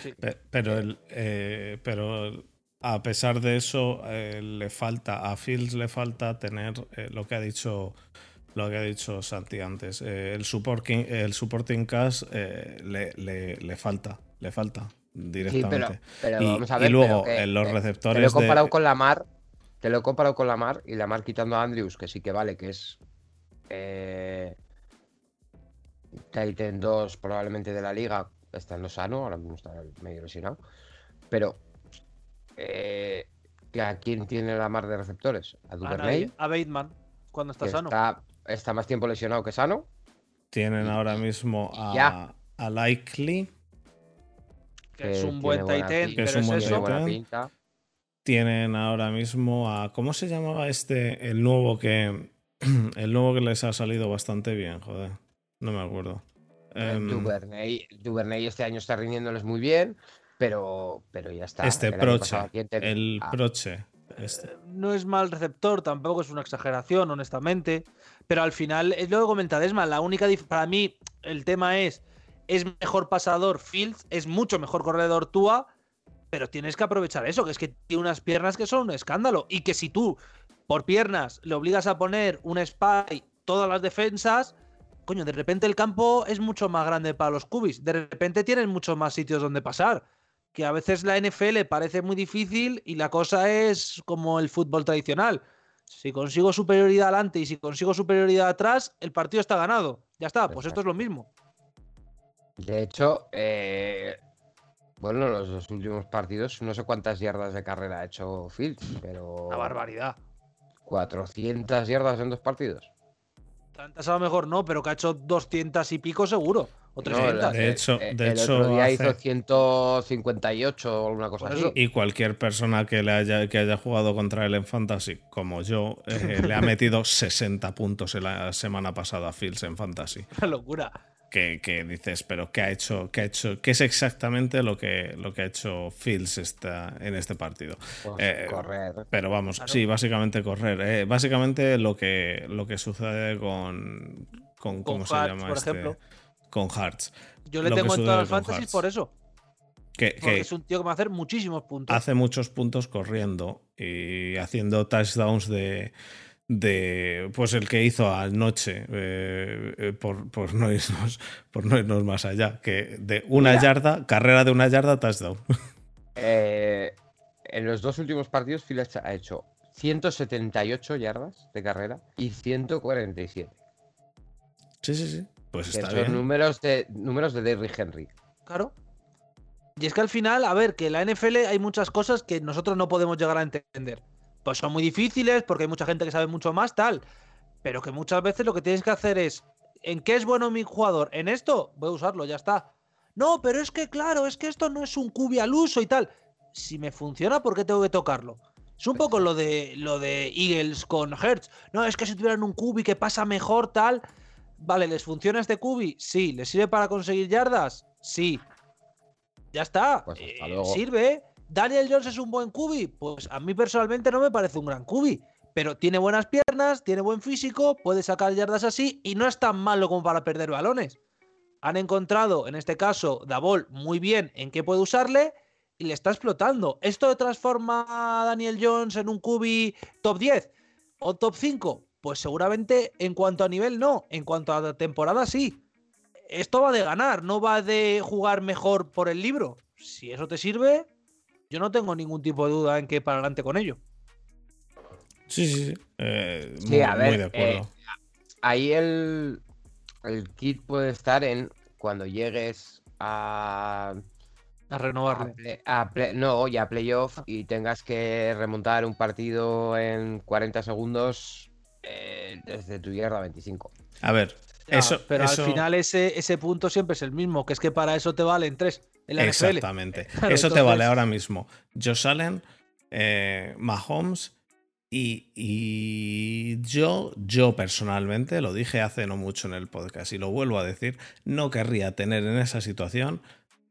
pero, el, eh, pero a pesar de eso eh, le falta a Fields le falta tener eh, lo que ha dicho lo que ha dicho Santi antes el supporting el supporting cast le, le, falta le falta directamente pero, vamos a ver, y luego en los receptores lo he comparado con la mar te lo he comparado con la Mar y la Mar quitando a Andrews, que sí que vale, que es eh, Titan 2 probablemente de la liga, estando sano, ahora mismo está medio lesionado. Pero, eh, ¿a quién tiene la Mar de receptores? ¿A Duvernay? A Bateman, cuando está sano. Está, más tiempo lesionado que sano. Tienen ahora mismo a, a Likely. Que, es un buen Titan, pero es, eso. Tienen ahora mismo a. ¿Cómo se llamaba este? El nuevo que. <clears throat> El nuevo que les ha salido bastante bien, joder. No me acuerdo. Um, Duvernay, este año está rindiéndoles muy bien, pero, pero ya está. Este Proche. El ah. Proche. Este. Eh, no es mal receptor, tampoco es una exageración, honestamente. Pero al final, es lo que comenta Desma, la única para mí el tema es, es mejor pasador Fields, es mucho mejor corredor Tua, pero tienes que aprovechar eso, que es que tiene unas piernas que son un escándalo. Y que si tú, por piernas, le obligas a poner un spy todas las defensas, coño, de repente el campo es mucho más grande para los cubis. De repente tienen muchos más sitios donde pasar. Que a veces la NFL parece muy difícil y la cosa es como el fútbol tradicional. Si consigo superioridad adelante y si consigo superioridad atrás, el partido está ganado. Ya está, pues esto es lo mismo. De hecho, eh, bueno, los dos últimos partidos, no sé cuántas yardas de carrera ha hecho Fields, pero. Una barbaridad. 400 yardas en dos partidos. Tantas a lo mejor no, pero que ha hecho 200 y pico seguro. O 300. de hecho, eh, de el hecho otro día hizo 158 o alguna cosa así. Y cualquier persona que, le haya, que haya jugado contra él en Fantasy, como yo, eh, <laughs> le ha metido 60 puntos en la semana pasada a Fields en Fantasy. Una locura que, dices, pero ¿qué ha hecho? ¿Qué ha hecho? ¿Qué es exactamente lo que, lo que ha hecho Fields esta, en este partido? Pues eh, correr. Pero vamos, sí, básicamente correr. Eh, básicamente lo que, lo que sucede con. con ¿Cómo se llama por este? Ejemplo. Con Hearts. Yo le tengo en todas las fantasies por eso. Que, Porque es un tío que va a hacer muchísimos puntos. Hace muchos puntos corriendo y haciendo touchdowns de de pues el que hizo anoche eh, eh, por, por, no irnos, por no irnos más allá que de una yarda carrera de una yarda touchdown Eh, en los dos últimos partidos Phillips ha hecho 178 yardas de carrera y 147 sí sí sí pues está son bien números de números de Derrick Henry Claro. Y es que al final, a ver, que en la NFL hay muchas cosas que nosotros no podemos llegar a entender. Pues son muy difíciles porque hay mucha gente que sabe mucho más, tal. Pero que muchas veces lo que tienes que hacer es, ¿en qué es bueno mi jugador? ¿En esto? Voy a usarlo, ya está. No, pero es que claro, es que esto no es un cubi al uso y tal. Si me funciona, ¿por qué tengo que tocarlo? Es un poco lo de lo de Eagles con Hertz. No, es que si tuvieran un cubi que pasa mejor, tal. Vale, ¿les funciona este cubi? Sí. ¿Les sirve para conseguir yardas? Sí. Ya está. Pues hasta Eh, luego. sirve. ¿Daniel Jones es un buen cubi? Pues a mí personalmente no me parece un gran cubi. Pero tiene buenas piernas, tiene buen físico, puede sacar yardas así y no es tan malo como para perder balones. Han encontrado, en este caso, Davol muy bien en qué puede usarle y le está explotando. ¿Esto transforma a Daniel Jones en un cubi top 10 o top 5? Pues seguramente en cuanto a nivel no, en cuanto a temporada sí. Esto va de ganar, no va de jugar mejor por el libro. Si eso te sirve, yo no tengo ningún tipo de duda en que para adelante con ello. sí sí sí, Eh, Sí, muy, a ver, muy de acuerdo eh, ahí el, el kit puede estar en cuando llegues a, A play- no, ya playoff y tengas que remontar un partido en 40 segundos eh, desde tu yarda 25. a ver Ya, eso pero eso- al final ese, ese punto siempre es el mismo, que es que para eso te valen tres en la NFL. Exactamente. <laughs> Claro, Eso te vale ahora mismo. Josh Allen, eh, Mahomes y, y yo, yo personalmente, lo dije hace no mucho en el podcast y lo vuelvo a decir, no querría tener en esa situación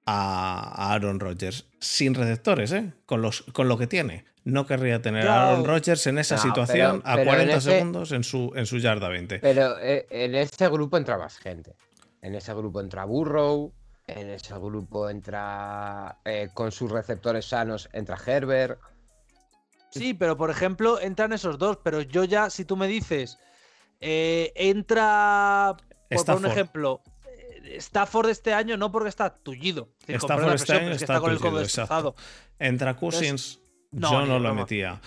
a, Aaron Rodgers sin receptores, ¿eh? Con, los, con lo que tiene. No querría tener a. Aaron Rodgers en esa No, situación pero- a pero en 40 ese- segundos en su, en su yarda 20. Pero eh, en ese grupo entra más gente. En ese grupo entra Burrow. En ese grupo entra eh, con sus receptores sanos, entra Herbert. Sí, pero por ejemplo, entran esos dos, pero yo ya, si tú me dices, eh, entra, por poner un ejemplo, Stafford este año no porque está tullido. Decir, Stafford este año está está con el tullido, exacto. Entra Cousins, yo no lo metía.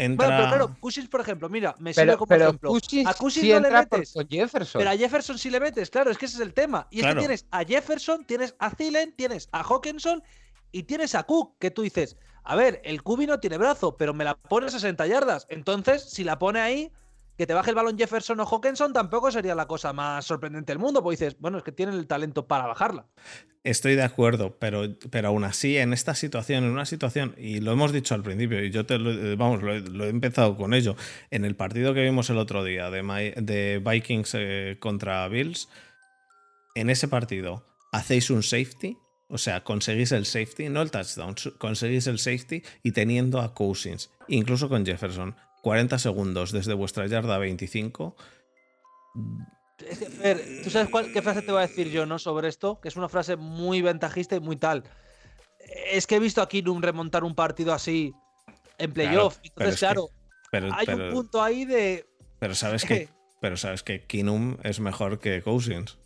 Entra... Bueno, pero claro, Cousins, por ejemplo, mira, me sirve como pero ejemplo. A Cousins sí no le entra por- metes. con Jefferson. Pero a Jefferson sí le metes, claro, es que ese es el tema. Y es que tienes a Jefferson, tienes a Thielen, tienes a Hawkinson y tienes a Cook, que tú dices, a ver, el Cubi no tiene brazo, pero me la pone a 60 yardas. Entonces, si la pone ahí, que te baje el balón Jefferson o Hawkinson tampoco sería la cosa más sorprendente del mundo, porque dices, bueno, es que tienen el talento para bajarla. Estoy de acuerdo, pero, pero aún así, en esta situación, en una situación, y lo hemos dicho al principio, y yo te lo, eh, vamos, lo, he- empezado con ello, en el partido que vimos el otro día de, de Vikings eh, contra Bills, en ese partido hacéis un safety, o sea, conseguís el safety, no el touchdown, conseguís el safety y teniendo a Cousins, incluso con Jefferson, 40 segundos desde vuestra yarda 25, Es que, Fer, ¿tú sabes cuál- qué frase te voy a decir yo, no? Sobre esto, que es una frase muy ventajista y muy tal. Es que he visto a Kinum remontar un partido así en playoff. Entonces, que- claro, pero, hay pero- un punto ahí de. pero sabes que, pero sabes que Kinum es mejor que Cousins.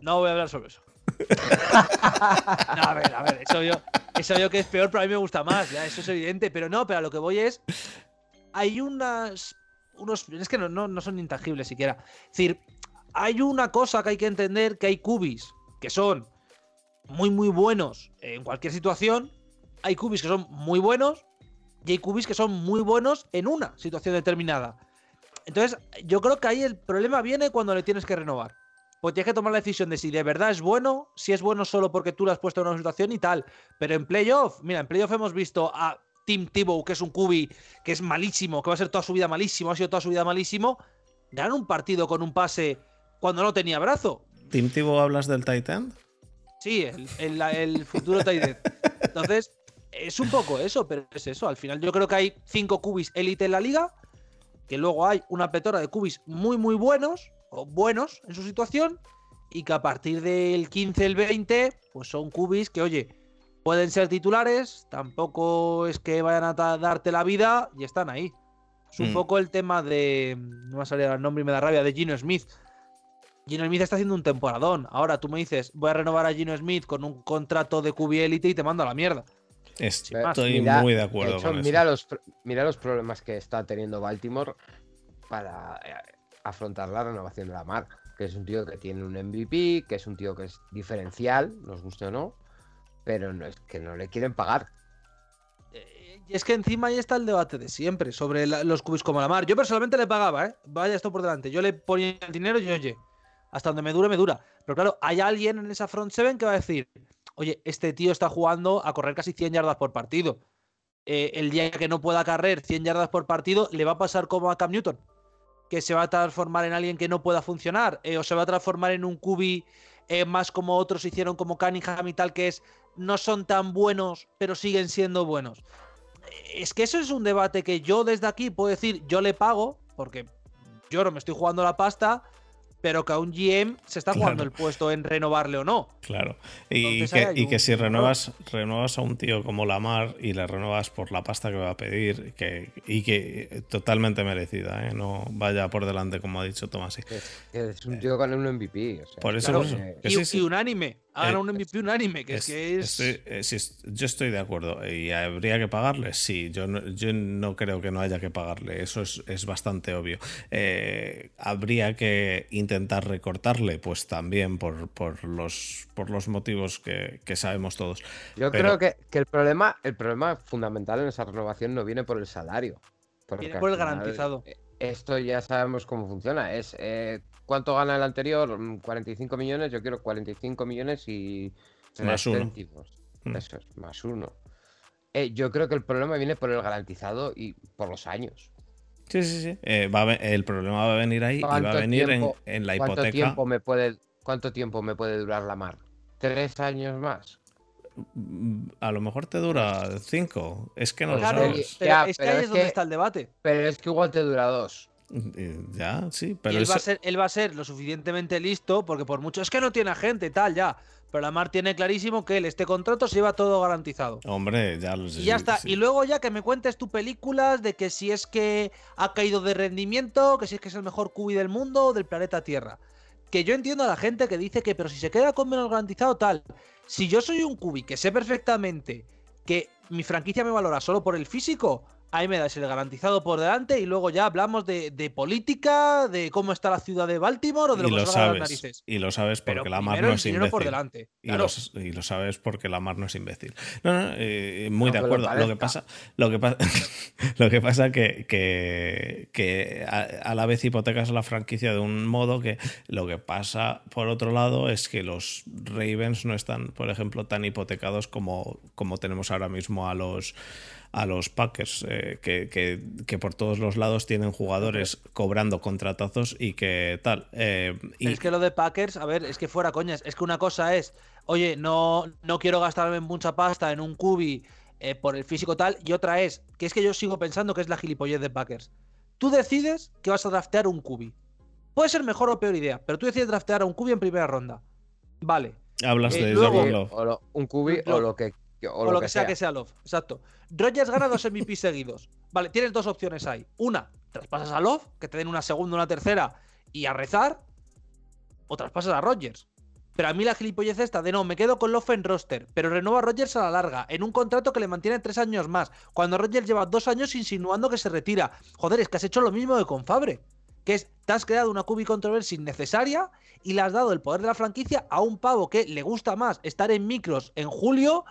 No voy a hablar sobre eso. No, a ver, a ver, eso yo que es peor, pero a mí me gusta más, ya, eso es evidente. Pero no, pero a lo que voy es. Hay unas. Unos. Es que no, no, no son intangibles siquiera. Es decir, hay una cosa que hay que entender: que hay cubis que son muy, muy buenos en cualquier situación. Hay cubis que son muy buenos. Y hay cubis que son muy buenos en una situación determinada. Entonces, yo creo que ahí el problema viene cuando le tienes que renovar. Pues tienes que tomar la decisión de si de verdad es bueno, si es bueno solo porque tú lo has puesto en una situación y tal. Pero en playoff, mira, en playoff hemos visto a Tim Tebow, que es un cubi que es malísimo, que va a ser toda su vida malísimo, ha sido toda su vida malísimo, ganar un partido con un pase cuando no tenía brazo. ¿Tim Tebow hablas del Titan? Sí, el, el- el futuro tight end. Entonces, es un poco eso, pero es eso. Al final, yo creo que hay cinco cubis élite en la liga, que luego hay una petora de cubis muy, muy buenos, buenos en su situación, y que a partir del 15, el 20, pues son cubis que, oye, pueden ser titulares, tampoco es que vayan a darte la vida y están ahí. Es un Mm. poco el tema de. No me va a salir el nombre y me da rabia, de Gino Smith. Gino Smith está haciendo un temporadón. Ahora tú me dices, voy a renovar a Gino Smith con un contrato de QB Elite y te mando a la mierda. Estoy. Mira- muy de acuerdo de hecho, con mira eso. los, mira los problemas que está teniendo Baltimore para eh, afrontar la renovación de la marca. Que es un tío que tiene un MVP, que es un tío que es diferencial, nos guste o no, pero no es que no le quieren pagar. Eh, Y es que encima ahí está el debate de siempre sobre los cubis como la mar. Yo personalmente le pagaba, ¿eh? Vaya esto por delante. Yo le ponía el dinero y oye, hasta donde me dure, me dura. Pero claro, hay alguien en esa front seven que va a decir, oye, este tío está jugando a correr casi 100 yardas por partido. Eh, el día que no pueda correr 100 yardas por partido, le va a pasar como a Cam Newton, que se va a transformar en alguien que no pueda funcionar, eh, o se va a transformar en un cubi eh, más como otros hicieron como Cunningham y tal, que es no son tan buenos, pero siguen siendo buenos. Es que eso es un debate que yo desde aquí puedo decir, yo le pago, porque yo no me estoy jugando la pasta, pero que a un GM se está jugando Claro. el puesto en renovarle o no. Claro. Y, que, y que si renuevas, renuevas a un tío como Lamar y le renuevas por la pasta que va a pedir, que, y que eh, totalmente merecida, ¿eh? no vaya por delante, como ha dicho Tomás. Es, es un tío con un MVP. o sea, Eh. Por eso, claro, por eso. que- Que Y, sí, sí. y unánime, hagan Eh, un MVP unánime, que es, que es... estoy- eh, est- yo estoy de acuerdo. ¿Y habría que pagarle? Sí, yo no, yo no creo que no haya que pagarle. Eso es, es bastante obvio. Eh, ¿Habría que intentar recortarle? Pues también por, por, los, por los motivos que, que sabemos todos. Yo pero- creo que, que el problema, el problema fundamental en esa renovación no viene por el salario. Viene por el final, garantizado. Esto ya sabemos cómo funciona. Es eh, cuánto gana el anterior, Mm, 45 millones. Yo quiero 45 millones y Más uno. céntimos. Mm. Eso es, más uno. Eh, yo creo que el problema viene por el garantizado y por los años. Sí, sí, sí. Eh, va a ve- el problema va a venir ahí y va a ¿Cuánto venir en, tiempo- en la ¿Cuánto hipoteca. tiempo me puede, cuánto tiempo me puede durar la mar? ¿Tres años más? Mm, A lo mejor te dura cinco. Es que no Claro, lo sabes. pero Ya, es que pero ahí es es donde que- está el debate. Pero es que igual te dura dos. Eh, Ya, sí, Y pero él, va a ser, él va a ser lo suficientemente listo, porque por mucho es que no tiene agente, tal, ya. Pero la Mar tiene clarísimo que él, este contrato se lleva todo garantizado. Hombre, ya lo sé. Y ya está. sí. Y luego ya que me cuentes tu películas de que si es que ha caído de rendimiento, que si es que es el mejor cubi del mundo o del planeta Tierra. Que yo entiendo a la gente que dice que, pero si se queda con menos garantizado, tal. Si yo soy un cubi que sé perfectamente que mi franquicia me valora solo por el físico, ahí me das el garantizado por delante y luego ya hablamos de, de política, de cómo está la ciudad de Baltimore o de lo y que lo de las sabes. narices. Y lo sabes porque Pero la mar no es dinero por imbécil. delante. Y, lo, s- y lo sabes porque la mar no es imbécil. No, no, eh, muy de lo acuerdo. Lo que pasa, lo que pasa, <laughs> lo que pasa que, que, que a, a la vez hipotecas la franquicia de un modo que lo que pasa por otro lado es que los Ravens no están, por ejemplo, tan hipotecados como, como tenemos ahora mismo a los a los Packers, eh, que, que- que por todos los lados tienen jugadores cobrando contratazos y que tal. eh, y, Es que lo de Packers, a ver, es que fuera coñas. Es que una cosa es, oye, no, no quiero gastarme mucha pasta en un cubi eh, por el físico tal. Y otra es, que es que yo sigo pensando que es la gilipollez de Packers. Tú decides que vas a draftear un cubi. Puede ser mejor o peor idea, pero tú decides draftear a un cubi en primera ronda. Vale. hablas eh, de luego- Jordan Sí, Love. o lo- un cubi Lo- o lo que, o O, lo que sea, que sea Love. Exacto. Rogers gana dos MVP seguidos. <laughs> Vale, tienes dos opciones ahí. Una, traspasas a Love, que te den una segunda, una tercera y a rezar. O traspasas a Rogers. Pero a mí la gilipollez esta de no, me quedo con Love en roster, pero renueva a Rogers a la larga, en un contrato que le mantiene tres años más, cuando Rogers lleva dos años insinuando que se retira. Joder, es que has hecho lo mismo que con Fabre. Que es, te has creado una cubi controversia innecesaria y le has dado el poder de la franquicia a un pavo que le gusta más estar en micros en julio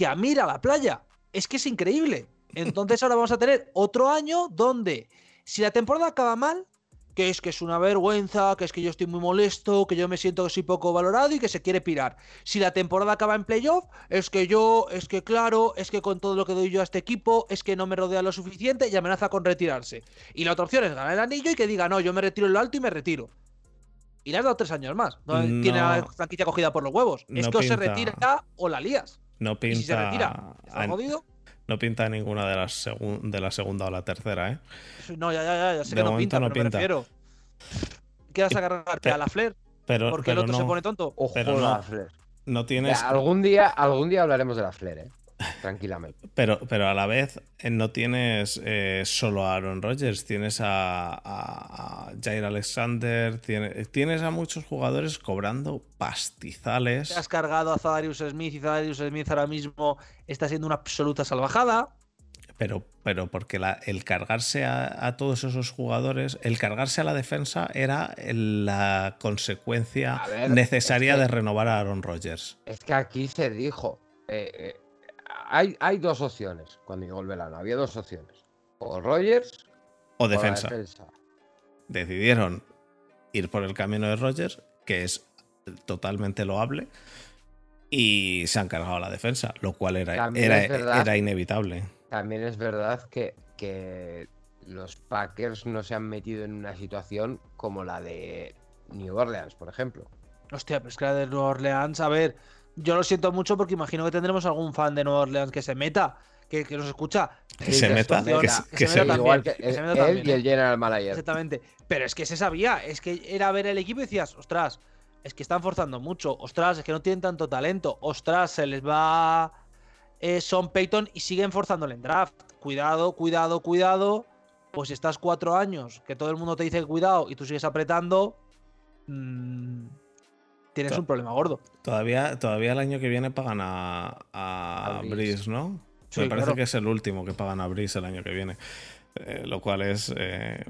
que a mira la playa. Es que es increíble. Entonces ahora vamos a tener otro año donde si la temporada acaba mal, que es que es una vergüenza, que es que yo estoy muy molesto, que yo me siento que soy poco valorado y que se quiere pirar. Si la temporada acaba en playoff, es que yo, es que claro, es que con todo lo que doy yo a este equipo, es que no me rodea lo suficiente y amenaza con retirarse. Y la otra opción es ganar el anillo y que diga, no, yo me retiro en lo alto y me retiro. Y le has dado tres años más. No, No. tiene la franquicia cogida por los huevos. es que o se retira o la lías. No Y si se retira, pinta, ¿está a- jodido? no pinta ninguna de las segun- de la segunda o la tercera, ¿eh? No, ya, ya, ya, ya sé De que no pinta, no pero me pinta. refiero. ¿Quieres agarrarte Pe- a la Flair? Pero, Porque el otro no, se pone tonto. Ojo Pero no. la Flair. no tienes. Ya, algún día, algún día hablaremos de la Flair, ¿eh? Tranquilamente. Pero, pero a la vez eh, no tienes eh, solo a Aaron Rodgers, tienes a, a, a Jair Alexander, tienes, tienes a muchos jugadores cobrando pastizales. Te has cargado a Zadarius Smith y Zadarius Smith ahora mismo está siendo una absoluta salvajada. Pero, pero porque la- el cargarse a, a todos esos jugadores, el cargarse a la defensa era la consecuencia ver, necesaria es que- de renovar a Aaron Rodgers. Es que aquí se dijo. eh, eh, hay, hay dos opciones cuando llegó el verano. Había dos opciones. O Rogers O o la defensa. Decidieron ir por el camino de Rodgers, que es totalmente loable, y se han cargado a la defensa, lo cual era, era, es verdad. era inevitable. También es verdad que, que los Packers no se han metido en una situación como la de New Orleans, por ejemplo. Hostia, pero es que la de Nueva Orleans, a ver, yo lo siento mucho porque imagino que tendremos algún fan de Nueva Orleans que se meta, que, que nos escucha. Que se meta, que, se- que meta Igual también, que él, meta también, y ¿eh? el general manager. Exactamente. Pero es que se sabía, es que era ver el equipo y decías, ostras, es que están forzando mucho, ostras, es que no tienen tanto talento, ostras, se les va eh, Son Payton y siguen forzándole en draft. Cuidado, cuidado, cuidado. Pues si estás cuatro años, que todo el mundo te dice cuidado y tú sigues apretando, mm, tienes un problema gordo. Todavía, todavía el año que viene pagan a, a, A Breeze. Breeze, ¿no? Sí, Me parece claro. que es el último que pagan a Breeze el año que viene. Eh, lo cual es eh,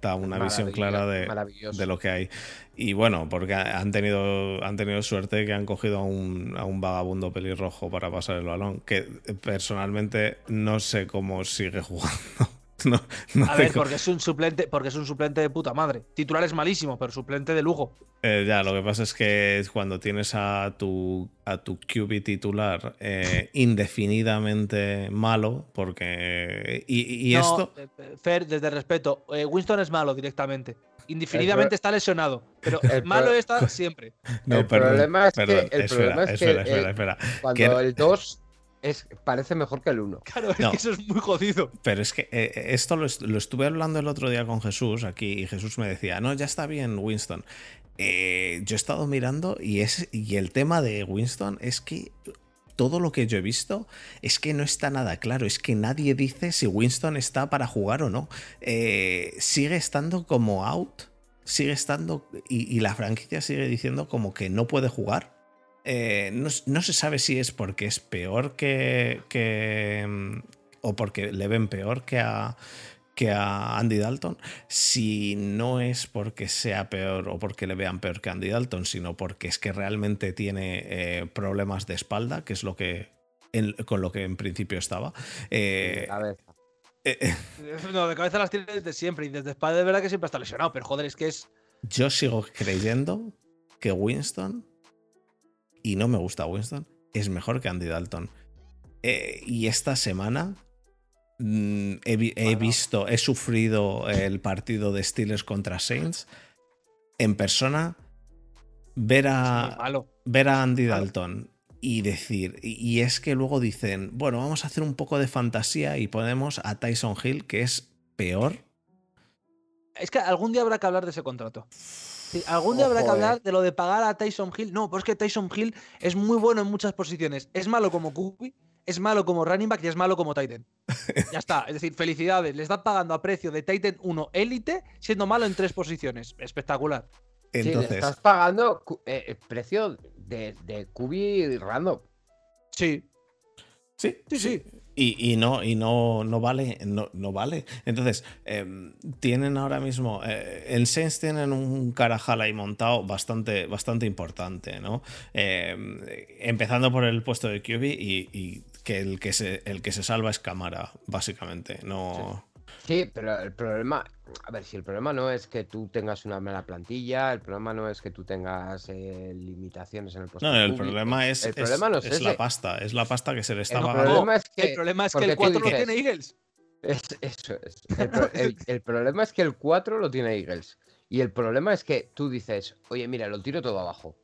da una visión clara de, de lo que hay. Y bueno, porque han tenido, han tenido suerte que han cogido a un, a un vagabundo pelirrojo para pasar el balón, que personalmente no sé cómo sigue jugando. <laughs> No, no A ver, porque es un suplente, porque es un suplente de puta madre. Titular es malísimo, pero suplente de lujo. Eh, ya, lo que pasa es que cuando tienes a tu, a tu QB titular eh, indefinidamente malo, porque. Y, y No, esto. eh, Fer, desde el respeto, eh, Winston es malo directamente. Indefinidamente está lesionado, pero el malo está siempre. <laughs> No, el perdón, problema es que- el espera, problema es que, espera, espera, eh, espera. Cuando el 2 es, parece mejor que el 1. <laughs> Claro, es No. que eso es muy jodido. Pero es que eh, esto lo, est- lo estuve hablando el otro día con Jesús aquí y Jesús me decía, no, ya está bien Winston. Eh, yo he estado mirando y, es, y el tema de Winston es que todo lo que yo he visto es que no está nada claro, es que nadie dice si Winston está para jugar o no. Eh, sigue estando como out, sigue estando y, y la franquicia sigue diciendo como que no puede jugar. Eh, no, se sabe si es porque es peor que, que, mm, o porque le ven peor que a, que a Andy Dalton. Si no es porque sea peor o porque le vean peor que Andy Dalton, sino porque es que realmente tiene eh, problemas de espalda, que es lo que en- con lo que en principio estaba. Eh, cabeza. eh, <laughs> No, de cabeza las tiene desde siempre y desde espalda de verdad que siempre está lesionado, pero joder, es que es. yo sigo creyendo que Winston, y no me gusta Winston, es mejor que Andy Dalton. Eh, y esta semana mm, he, vi- he Bueno. visto, he sufrido el partido de Steelers contra Saints en persona. Ver a, ver a Andy. Dalton y decir, y es que luego dicen, bueno, vamos a hacer un poco de fantasía y ponemos a Tyson Hill, que es peor. Es que algún día habrá que hablar de ese contrato. Sí, algún día habrá que Ojo, eh. hablar de lo de pagar a Tyson Hill. No, pues es que Tyson Hill es muy bueno en muchas posiciones. Es malo como QB, es malo como running back y es malo como Titan. <laughs> Ya está. Es decir, felicidades. Le están pagando a precio de Titan 1 élite, siendo malo en tres posiciones. Espectacular. Sí, le Entonces, estás pagando eh, el precio de, de Kubi random. Sí, sí, sí, sí. Y, no, y no, no vale, no, no vale. Entonces, em, tienen ahora mismo, eh, el Saints tienen un carajal ahí montado bastante, bastante importante, ¿no? Em, empezando por el puesto de QB y, y que, el que, se, el que se salva es Cámara, básicamente. No. Sí, pero el problema, a ver, si el problema no es que tú tengas una mala plantilla, el problema no es que tú tengas eh, limitaciones en el puesto. No, de el problema es, el es- problema no es es la pasta, es la pasta que se le está El pagando. problema es que el problema es que el tú 4 lo tiene Eagles. Es, eso es. El, pro- el- <laughs> el problema es que el 4 lo tiene Eagles. Y el problema es que tú dices, oye, mira, lo tiro todo abajo.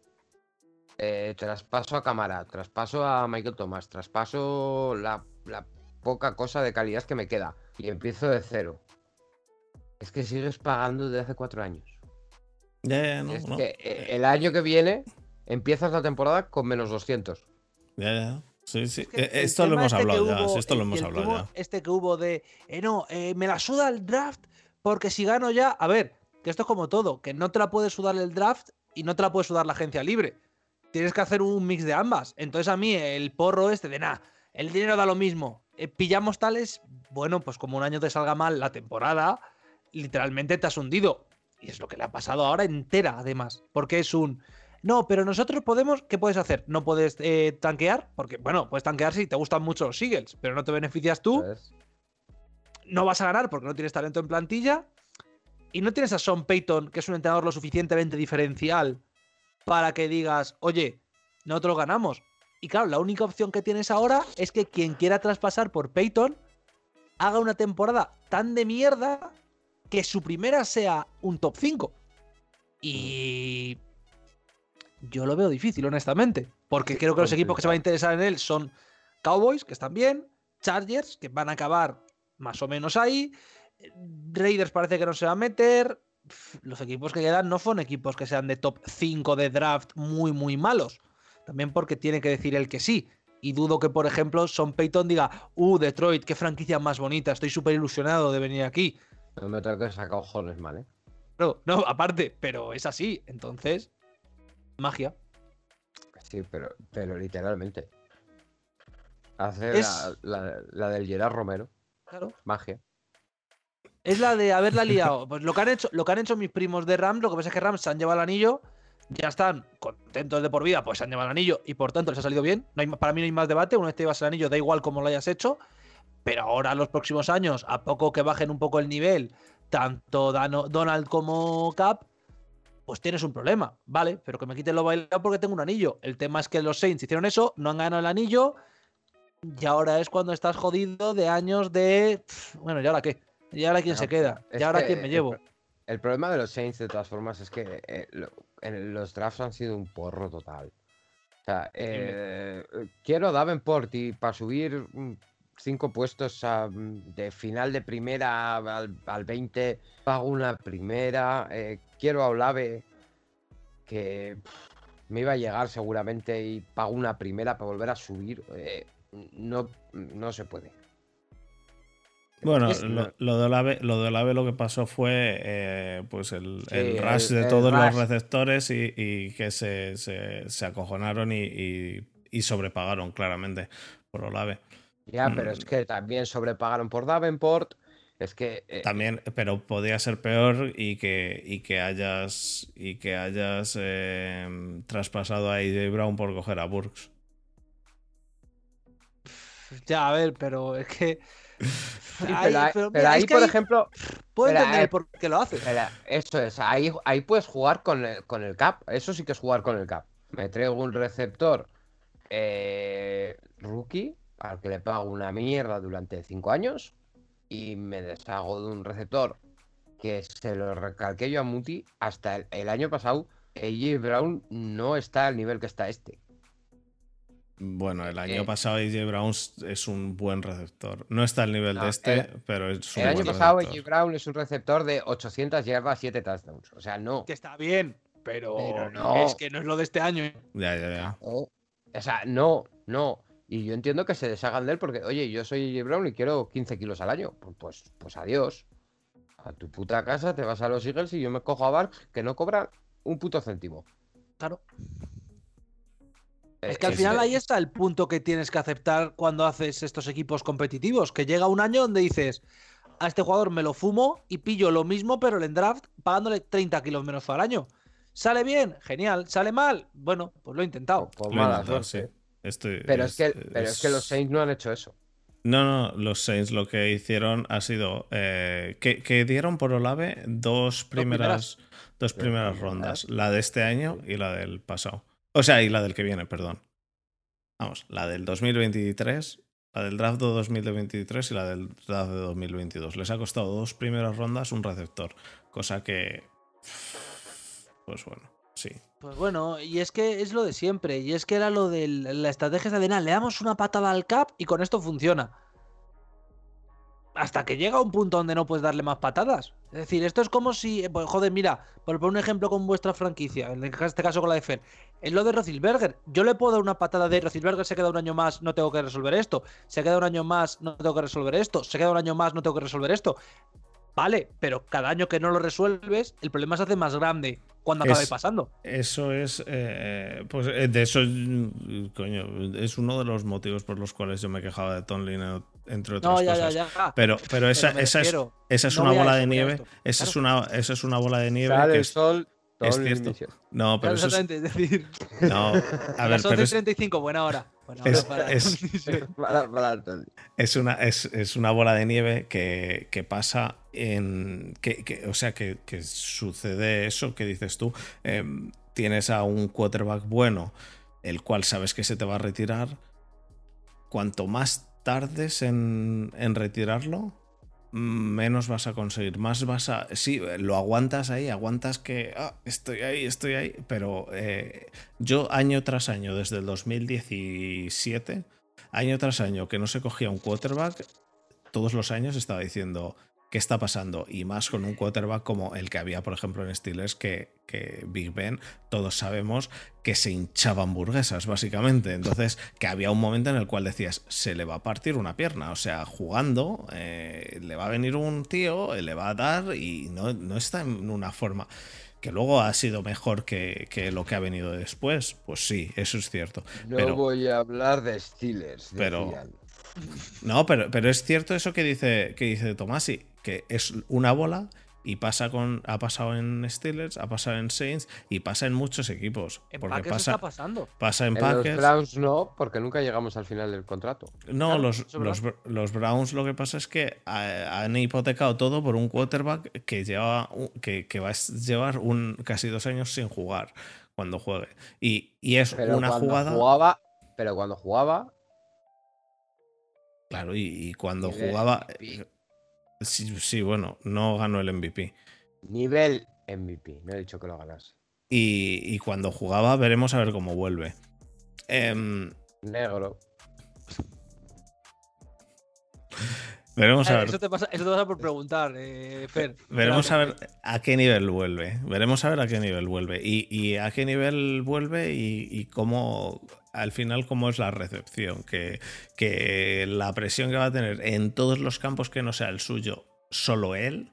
Eh, traspaso a Camara, traspaso a Michael Thomas, traspaso la, la poca cosa de calidad que me queda. Y empiezo de cero. Es que sigues pagando desde hace cuatro años. Ya, ya, no, es no. que eh, el año que viene empiezas la temporada con menos 200. Ya, ya. Sí, sí. que Eh, Esto lo hemos este hablado ya. hubo- esto lo hemos hablado hubo- ya. Este que hubo de, eh, no, eh, me la suda el draft porque si gano ya, a ver, que esto es como todo, que no te la puede sudar el draft y no te la puede sudar la agencia libre. Tienes que hacer un mix de ambas. Entonces a mí el porro este de, nada, el dinero da lo mismo. eh, pillamos tales, bueno, pues como un año te salga mal la temporada, literalmente te has hundido. Y es lo que le ha pasado ahora entera, además. Porque es un. No, pero nosotros podemos. ¿Qué puedes hacer? No puedes eh, tanquear. Porque, bueno, puedes tanquear si te gustan mucho los Eagles, pero no te beneficias tú. ¿sabes? No vas a ganar porque no tienes talento en plantilla. Y no tienes a Sean Payton, que es un entrenador lo suficientemente diferencial para que digas, oye, nosotros ganamos. Y claro, la única opción que tienes ahora es que quien quiera traspasar por Payton haga una temporada tan de mierda que su primera sea un top 5. Y yo lo veo difícil, honestamente. Porque creo que los equipos que se van a interesar en él son Cowboys, que están bien, Chargers, que van a acabar más o menos ahí, Raiders parece que no se va a meter. Los equipos que quedan no son equipos que sean de top 5 de draft muy, muy malos. También porque tiene que decir el que sí. Y dudo que, por ejemplo, Son Payton diga, uh, Detroit, qué franquicia más bonita, estoy súper ilusionado de venir aquí. No me tengo que sacar cojones mal, ¿eh? No, no, aparte, pero es así. Entonces, magia. Sí, pero, pero literalmente. Hacer Es- la, la- la del Gerard Romero, Claro. magia. Es la de haberla liado. Pues lo que han hecho, lo que han hecho mis primos de Rams, lo que pasa es que Rams se han llevado el anillo, ya están contentos de por vida, pues se han llevado el anillo y por tanto les ha salido bien. No hay, para mí no hay más debate. Una vez te llevas el anillo, da igual cómo lo hayas hecho. Pero ahora, los próximos años, a poco que bajen un poco el nivel, tanto Dano- Donald como Cap, pues tienes un problema, ¿vale? Pero que me quiten lo bailado porque tengo un anillo. El tema es que los Saints hicieron eso, no han ganado el anillo. Y ahora es cuando estás jodido de años de. Bueno, ¿y ahora qué? ¿Y ahora quién se queda? ¿Y ahora que quién me llevo? El problema de los Saints, de todas formas, es que eh, lo- en los drafts han sido un porro total. O sea, eh, quiero Davenport y para subir mm, cinco puestos a, mm, de final de primera al, al 20, pago una primera. eh, quiero a Olave, que pff, me iba a llegar seguramente y pago una primera para volver a subir. eh, no, no se puede. Bueno, Es- lo, lo de Olave, lo de Olave lo que pasó fue eh, pues el, Sí, el rush de el todos los rush. receptores y, y que se, se, se acojonaron y, y- y sobrepagaron claramente por Olave. Ya, pero Mm. es que también sobrepagaron por Davenport. Es que. eh, También, pero podía ser peor y que, y que hayas y que hayas eh, traspasado a AJ Brown por coger a Burks. Ya, a ver, pero es que. <laughs> sí, pero, ahí- pero pero mira, ahí, es que por ahí ejemplo. Puedo entender ahí- por qué lo haces. eso es. Ahí, ahí puedes jugar con el, con el cap. Eso sí que es jugar con el cap. Me traigo un receptor eh, rookie al que le pago una mierda durante cinco años. Y me deshago de un receptor que se lo recalqué yo a Muti hasta el, el año pasado. AJ Brown no está al nivel que está este. Bueno, el año Eh. pasado AJ Brown es un buen receptor. No está al nivel No, de este, el- pero es un El año pasado receptor. AJ Brown es un receptor de 800 yardas, 7 touchdowns. O sea, no. Que está bien, pero, Pero no. es que no es lo de este año. Ya, ya, ya. O sea, no, no. Y yo entiendo que se deshagan de él porque, oye, yo soy Brown y quiero 15 kilos al año. Pues, pues, pues adiós. A tu puta casa te vas a los Eagles y yo me cojo a Barks que no cobra un puto céntimo. Claro. Eh, Es que al final ahí está el punto que tienes que aceptar cuando haces estos equipos competitivos. Que llega un año donde dices, a este jugador me lo fumo y pillo lo mismo, pero en draft pagándole 30 kilos menos al año. ¿Sale bien? Genial. ¿Sale mal? Bueno, pues lo he intentado. He mala suerte. Estoy- Pero es, que, pero es que los Saints no han hecho eso. No, no, los Saints lo que hicieron ha sido eh, que, que dieron por Olave dos primeras, dos primeras primeras. rondas, la de este año y la del pasado. O sea, y la del que viene, perdón. Vamos, la del 2023, la del draft de 2023 y la del draft de 2022. Les ha costado dos primeras rondas un receptor, cosa que... Pues bueno, sí. Pues bueno, y es que es lo de siempre. Y es que era lo de la estrategia de nada, le damos una patada al cap y con esto funciona. hasta que llega a un punto donde no puedes darle más patadas. Es decir, esto es como si, pues, joder, mira, por poner un ejemplo con vuestra franquicia, en este caso con la de Fer, es lo de Rosilberger. Yo le puedo dar una patada de Rosilberger, se queda un año más, no tengo que resolver esto. Se queda un año más, no tengo que resolver esto. Se queda un año más, no tengo que resolver esto. Vale, pero cada año que no lo resuelves, el problema se hace más grande cuando acabe pasando. Eso es, eh, pues eh, de eso, coño, es uno de los motivos por los cuales yo me quejaba de Tonlin, entre otras cosas. Pero, pero esa, esa, es, esa es una bola de nieve, esa es una, esa es una bola de nieve. que el sol, es cierto. No, pero eso es, decir. <laughs> No, a <laughs> ver, pero 35, buena hora. es, <laughs> es, una, es, una bola de nieve que, que pasa en. Que, o sea, que, sucede eso que dices tú. Em, tienes a un quarterback bueno, el cual sabes que se te va a retirar. Cuanto más tardes en, en retirarlo, menos vas a conseguir, más vas a... Sí, lo aguantas ahí, aguantas que ah, estoy ahí, estoy ahí, pero eh, yo año tras año, desde el 2017, año tras año que no se cogía un quarterback, todos los años estaba diciendo, qué está pasando. Y más con un quarterback como el que había, por ejemplo, en Steelers, que, que Big Ben, todos sabemos que se hinchaba hamburguesas, básicamente. Entonces, que había un momento en el cual decías, se le va a partir una pierna. O sea, jugando, eh, le va a venir un tío, le va a dar y no, no está en una forma que luego ha sido mejor que, que, lo que ha venido después. Pues sí, eso es cierto. No voy a hablar de Steelers. Pero, no, pero, pero es cierto eso que dice, que dice Tomasi que es una bola y pasa con ha pasado en Steelers, ha pasado en Saints y pasa en muchos equipos. En porque pasa, está pasando. Pasa en, en Packers. Los Browns no, porque nunca llegamos al final del contrato. No, los, los, Browns lo que pasa es que han hipotecado todo por un quarterback que lleva que, que va a llevar un, casi dos años sin jugar cuando juegue. Y, y es una jugada. Jugaba, pero cuando jugaba. Claro, y, cuando jugaba. Sí, bueno, no ganó el MVP. Nivel MVP, no he dicho que lo ganas. Y, cuando jugaba, veremos a ver cómo vuelve. Em, Negro. Veremos a eh, ver. Eso te pasa, eso te pasa por preguntar, eh, Fer. Veremos a ver a qué nivel vuelve. Veremos a ver a qué nivel vuelve. Y, a qué nivel vuelve y, cómo, al final, cómo es la recepción. Que, que la presión que va a tener en todos los campos que no sea el suyo, solo él,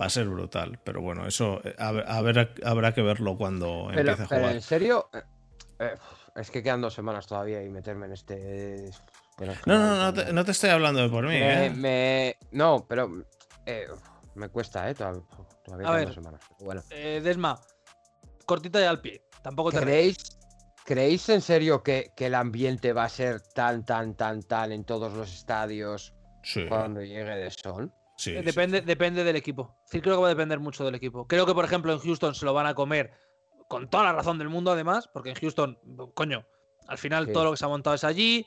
va a ser brutal. Pero bueno, eso eh, a ver, habrá que verlo cuando empiece a jugar. Pero en serio, eh, es que quedan dos semanas todavía y meterme en este no, no, no, no te, estoy hablando de por mí. Me, ¿eh? No, pero eh, me cuesta, ¿eh? Todavía, a ver, semanas. Bueno. Eh, Desma, cortita y al pie. Tampoco te ¿Creéis, ¿Creéis en serio que, que, el ambiente va a ser tan, tan, tan, tan en todos los estadios cuando llegue de sol? Sí, depende, depende del equipo. Sí, creo que va a depender mucho del equipo. Creo que, por ejemplo, en Houston se lo van a comer con toda la razón del mundo, además, porque en Houston, coño, al final todo lo que se ha montado es allí.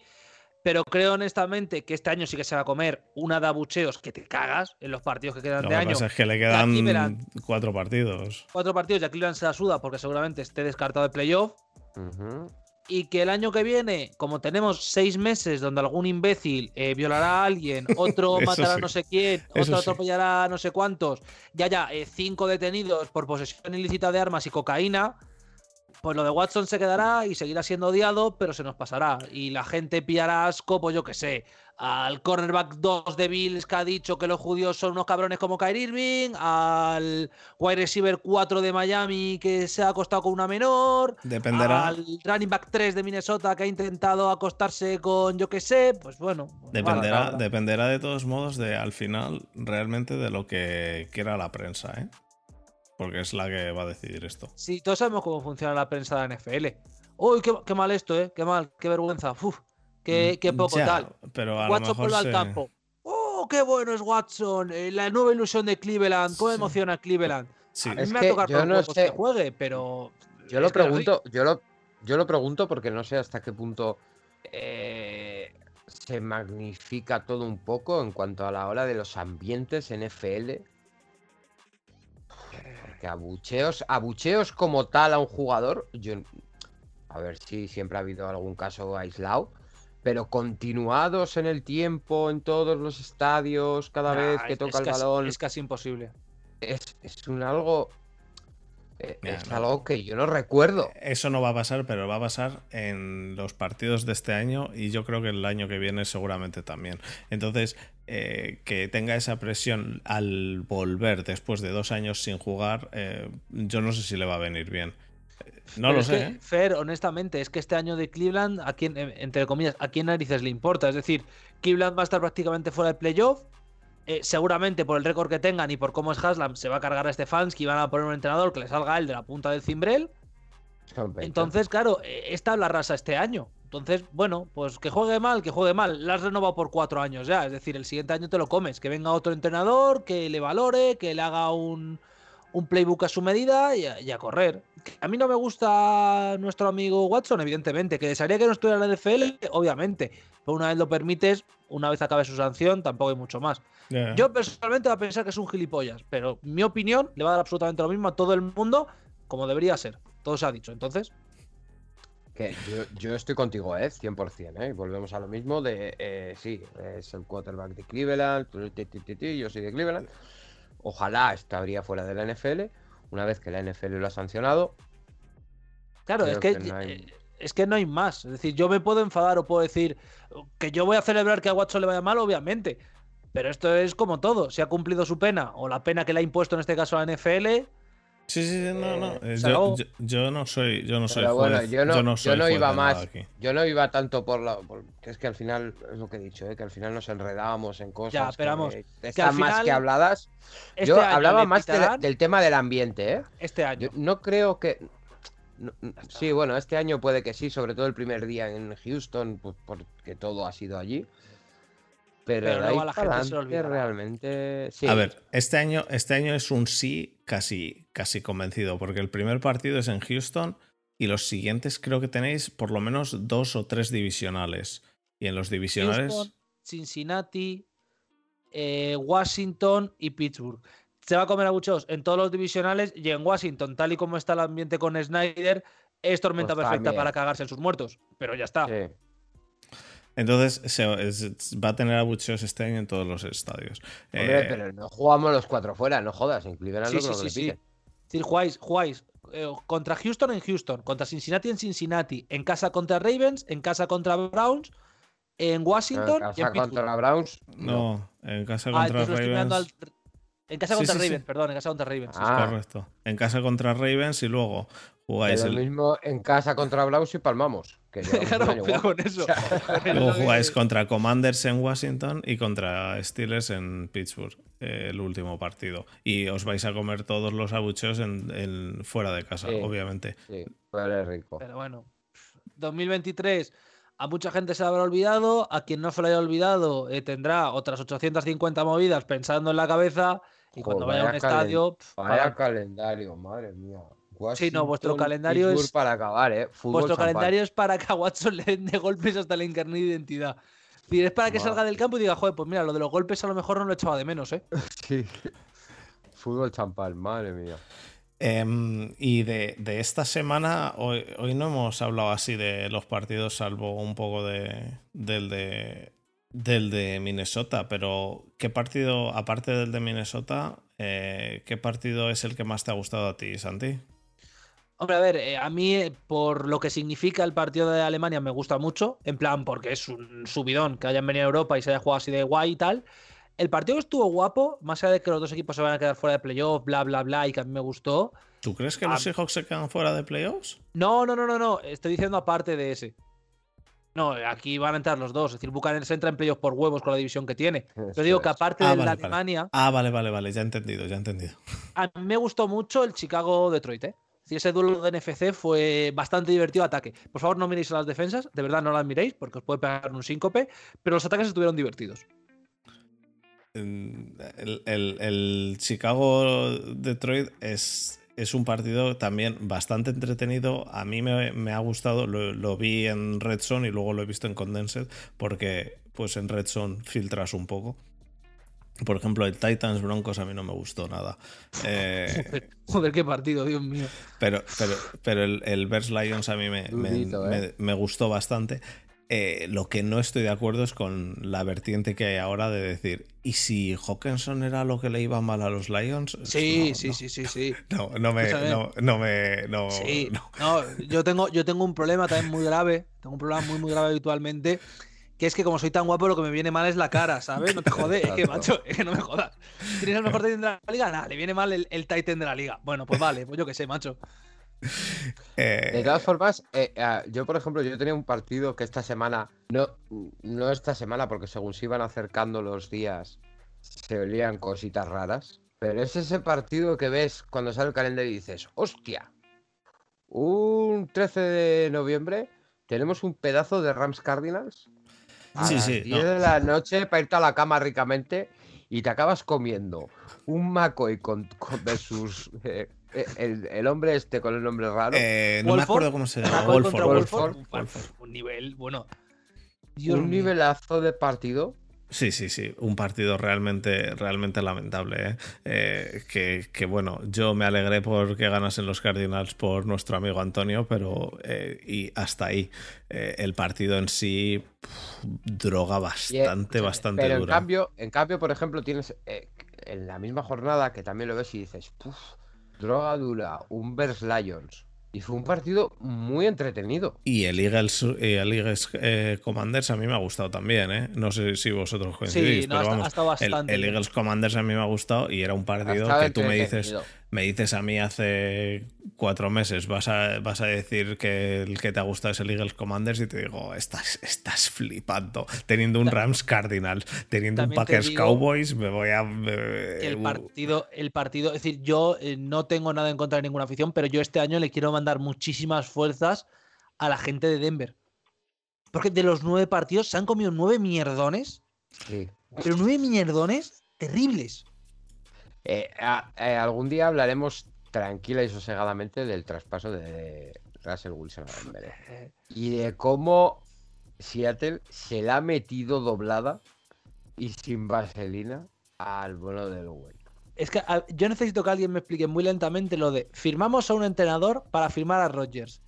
Pero creo honestamente que este año sí que se va a comer una de abucheos que te cagas en los partidos que quedan de año. Lo que es que le quedan cuatro partidos. Cuatro partidos y a Cleveland se la suda porque seguramente esté descartado de playoff. Y que el año que viene, como tenemos seis meses donde algún imbécil eh, violará a alguien, <laughs> otro matará a no sé quién, otro atropellará a no sé cuántos, ya ya, eh, cinco detenidos por posesión ilícita de armas y cocaína, pues lo de Watson se quedará y seguirá siendo odiado, pero se nos pasará. Y la gente pillará asco, pues yo qué sé, al cornerback 2 de Bills que ha dicho que los judíos son unos cabrones como Kyrie Irving, al wide receiver 4 de Miami que se ha acostado con una menor, dependerá al running back 3 de Minnesota que ha intentado acostarse con yo qué sé, pues bueno. Pues dependerá, dependerá de todos modos de al final realmente de lo que quiera la prensa, ¿eh? porque es la que va a decidir esto. Sí, todos sabemos cómo funciona la prensa de la NFL. Uy, qué, mal esto, ¿eh? Qué mal, qué vergüenza. Uf, qué, mm, poco tal. Pero a Watson lo mejor al campo. ¡Oh, qué bueno es Watson! Eh, la nueva ilusión de Cleveland. ¿Cómo emociona Cleveland? Sí. A mí me ha yo no sé... que juegue, pero. Yo lo pregunto, yo lo, yo lo pregunto porque no sé hasta qué punto eh, se magnifica todo un poco en cuanto a la hora de los ambientes NFL que abucheos, abucheos como tal a un jugador, yo. A ver si siempre ha habido algún caso aislado. Pero continuados en el tiempo, en todos los estadios, cada vez que es- toca es el casi- balón, Es casi imposible. es, es un algo. eh, es no. algo que yo no recuerdo. Eso no va a pasar, pero va a pasar en los partidos de este año y yo creo que el año que viene seguramente también. Entonces, eh, que tenga esa presión al volver después de dos años sin jugar, eh, yo no sé si le va a venir bien. No Pero lo es sé. que, ¿eh? Fer, honestamente, es que este año de Cleveland, a quién, eh, entre comillas, ¿a quién narices le importa? Es decir, Cleveland va a estar prácticamente fuera del playoff. eh, seguramente por el récord que tengan y por cómo es Haslam, se va a cargar a Stefanski y van a poner un entrenador que le salga a él de la punta del cimbrel. Entonces, claro, eh, es tabla rasa este año. Entonces, bueno, pues que juegue mal, que juegue mal. La has renovado por cuatro años ya. Es decir, el siguiente año te lo comes. Que venga otro entrenador, que le valore, que le haga un, un playbook a su medida y a, y a correr. A mí no me gusta nuestro amigo Watson, evidentemente. Que desearía que no estuviera en la NFL, obviamente. Pero una vez lo permites, una vez acabe su sanción, tampoco hay mucho más. Yo personalmente voy a pensar que es un gilipollas, pero mi opinión le va a dar absolutamente lo mismo a todo el mundo, como debería ser. Todo se ha dicho. Entonces, Que yo, yo estoy contigo, ¿eh? 100%, ¿eh? Volvemos a lo mismo de, eh, sí, es el quarterback de Cleveland, yo soy de Cleveland. Ojalá estaría fuera de la NFL, una vez que la NFL lo ha sancionado. Claro, es que, que no hay- eh, es que no hay más. Es decir, yo me puedo enfadar o puedo decir que yo voy a celebrar que a Watson le vaya mal, obviamente. Pero esto es como todo. Si ha cumplido su pena o la pena que le ha impuesto en este caso a la NFL, Sí, sí, sí, no, no. Eh, eh, yo, yo- yo no soy, yo no soy Pero juez. bueno, yo no, yo soy no juez iba de nada más, aquí. yo no iba tanto por la, por- que es que al final, es lo que he dicho, ¿eh? que al final nos enredábamos en cosas pero vamos, que que están al más que habladas. este yo hablaba más de- del tema del ambiente, ¿eh? este año. Yo no creo que. no- sí, bueno, este año puede que sí, sobre todo el primer día en Houston, pues porque todo ha sido allí. Pero, Pero luego a la gente se olvidará. realmente. Sí. A ver, este año, este año es un sí casi, casi convencido, porque el primer partido es en Houston y los siguientes creo que tenéis por lo menos dos o tres divisionales. Y en los divisionales. Houston, Cincinnati, eh, Washington y Pittsburgh. Se va a comer a bucheos en todos los divisionales y en Washington, tal y como está el ambiente con Snyder, es tormenta Pues perfecta también. para cagarse en sus muertos. Pero ya está. sí. Entonces se- es- va a tener abucheos este año en todos los estadios. Hombre, Eh, pero no jugamos los cuatro fuera, no jodas. En Cleveland Sí, sí, sí, sí. decir, jugáis, jugáis eh, contra Houston en Houston, contra Cincinnati en Cincinnati, en casa contra Ravens, en casa contra Browns, en En Washington y casa en Pittsburgh. contra Browns. no, en casa Ah, contra Ravens. al- En casa Sí, contra sí, sí. Ravens, perdón, en casa contra Ravens. sí, sí. Ah. Correcto. En casa contra Ravens y luego jugáis Lo el, mismo en casa contra Browns y palmamos. Que <laughs> Claro, con eso. Luego <laughs> jugáis contra Commanders en Washington y contra Steelers en Pittsburgh, eh, el último partido. Y os vais a comer todos los abucheos en, en- fuera de casa, Sí. obviamente. Sí, pero es rico. Pero bueno, 2023, a mucha gente se le habrá olvidado, a quien no se le haya olvidado eh, tendrá otras 850 movidas pensando en la cabeza y cuando Joder, vaya a un estadio... pf, Vaya para- calendario, madre mía. Sí, no, vuestro calendario Pittsburgh es- para acabar, ¿eh? Fútbol Vuestro champán. calendario es para que a Watson le den de golpes hasta la encarnada identidad. Es decir, es para que Madre. salga del campo y diga, joder, pues mira, lo de los golpes a lo mejor no lo echaba de menos, ¿eh? <laughs> Sí. Fútbol champán, madre mía. Em, y de, de esta semana, hoy, hoy no hemos hablado así de los partidos, salvo un poco de, del de del de Minnesota, pero ¿qué partido, aparte del de Minnesota, eh, qué partido es el que más te ha gustado a ti, Santi? Hombre, a ver, eh, a mí, eh, por lo que significa el partido de Alemania, me gusta mucho. En plan, porque es un subidón que hayan venido a Europa y se haya jugado así de guay y tal. El partido estuvo guapo, más allá de que los dos equipos se van a quedar fuera de playoff, bla, bla, bla, y que a mí me gustó. ¿Tú crees que los Seahawks se quedan fuera de playoffs? No, no, no, no, no. Estoy diciendo aparte de ese. No, aquí van a entrar los dos. Es decir, Buccaneers entra en playoff por huevos con la división que tiene. Pero <laughs> Eso digo que aparte Ah, de vale, la vale. Alemania, Ah, vale, vale, vale, ya he entendido, ya he entendido. a mí me gustó mucho el Chicago-Detroit, ¿eh? Decir, ese duelo de NFC fue bastante divertido ataque. Por favor, no miréis a las defensas, de verdad no las miréis, porque os puede pegar un síncope, pero los ataques estuvieron divertidos. El, Chicago-Detroit es, es un partido también bastante entretenido. A mí me, me ha gustado, lo, lo vi en Red Zone y luego lo he visto en Condensed, porque pues en Red Zone filtras un poco. Por ejemplo, el Titans Broncos a mí no me gustó nada. Eh, <laughs> Joder, joder, qué partido, Dios mío. pero, pero, pero el, el Bears Lions a mí me, me- Durito, me- ¿eh? me gustó bastante. Eh, lo que no estoy de acuerdo es con la vertiente que hay ahora de decir, ¿y si Hawkinson era lo que le iba mal a los Lions? Sí, No, sí, no. sí, sí, sí. No, no me. No, no me. No, Sí, no, yo tengo, yo tengo un problema también muy grave, tengo un problema muy, muy grave habitualmente, que es que como soy tan guapo, lo que me viene mal es la cara, ¿sabes? No te <laughs> jodes, es que, macho, es que no me jodas. ¿Tienes el mejor Titan de la liga? Nada, le viene mal el, el Titan de la liga. Bueno, pues vale, pues yo qué sé, macho. <laughs> Eh, De todas formas, eh, ah, yo por ejemplo, yo tenía un partido que esta semana, no, no esta semana, porque según se iban acercando los días, se olían cositas raras. Pero es ese partido que ves cuando sale el calendario y dices, hostia, un 13 de noviembre tenemos un pedazo de Rams Cardinals a Sí, las sí, 10 no. de la noche para irte a la cama ricamente y te acabas comiendo un McCoy con, con versus eh, eh, el, el hombre este con el nombre raro. eh, no me acuerdo cómo se llama. Wolford. Wolford, Wolford. un, Wolford. un nivel, bueno. Dios un mío. nivelazo de partido. Sí, sí, sí. Un partido realmente, realmente lamentable. ¿eh? Eh, que, que, bueno, yo me alegré porque ganasen los Cardinals por nuestro amigo Antonio, pero eh, y hasta ahí. Eh, el partido en sí, droga bastante, bastante Pero en dura. cambio, en cambio, por ejemplo, tienes en la misma jornada que también lo ves y dices, "Puf, droga dura, un Bears Lions. Y fue un partido muy entretenido. Y el Eagles, y el Eagles eh, Commanders a mí me ha gustado también, ¿eh? No sé si vosotros coincidís, Sí, no, pero vamos, el. Eagles Commanders a mí me ha gustado y era un partido que tú me dices. Me dices a mí hace cuatro meses, vas a, vas a decir que el que te ha gustado es el Eagles Commanders y te digo, estás, estás flipando. Teniendo un Rams Cardinals, teniendo un También Packers Cowboys, me voy a... me- El uh, partido, el partido, es decir, yo eh, no tengo nada en contra de ninguna afición, pero yo este año le quiero mandar muchísimas fuerzas a la gente de Denver. Porque de los nueve partidos se han comido nueve mierdones, Sí. pero nueve mierdones terribles. Eh, a- eh, algún día hablaremos tranquila y sosegadamente del traspaso de Russell Wilson a Denver. eh. Y de cómo Seattle se la ha metido doblada y sin vaselina al bono del güey. Es que a- yo necesito que alguien me explique muy lentamente lo de firmamos a un entrenador para firmar a Rodgers.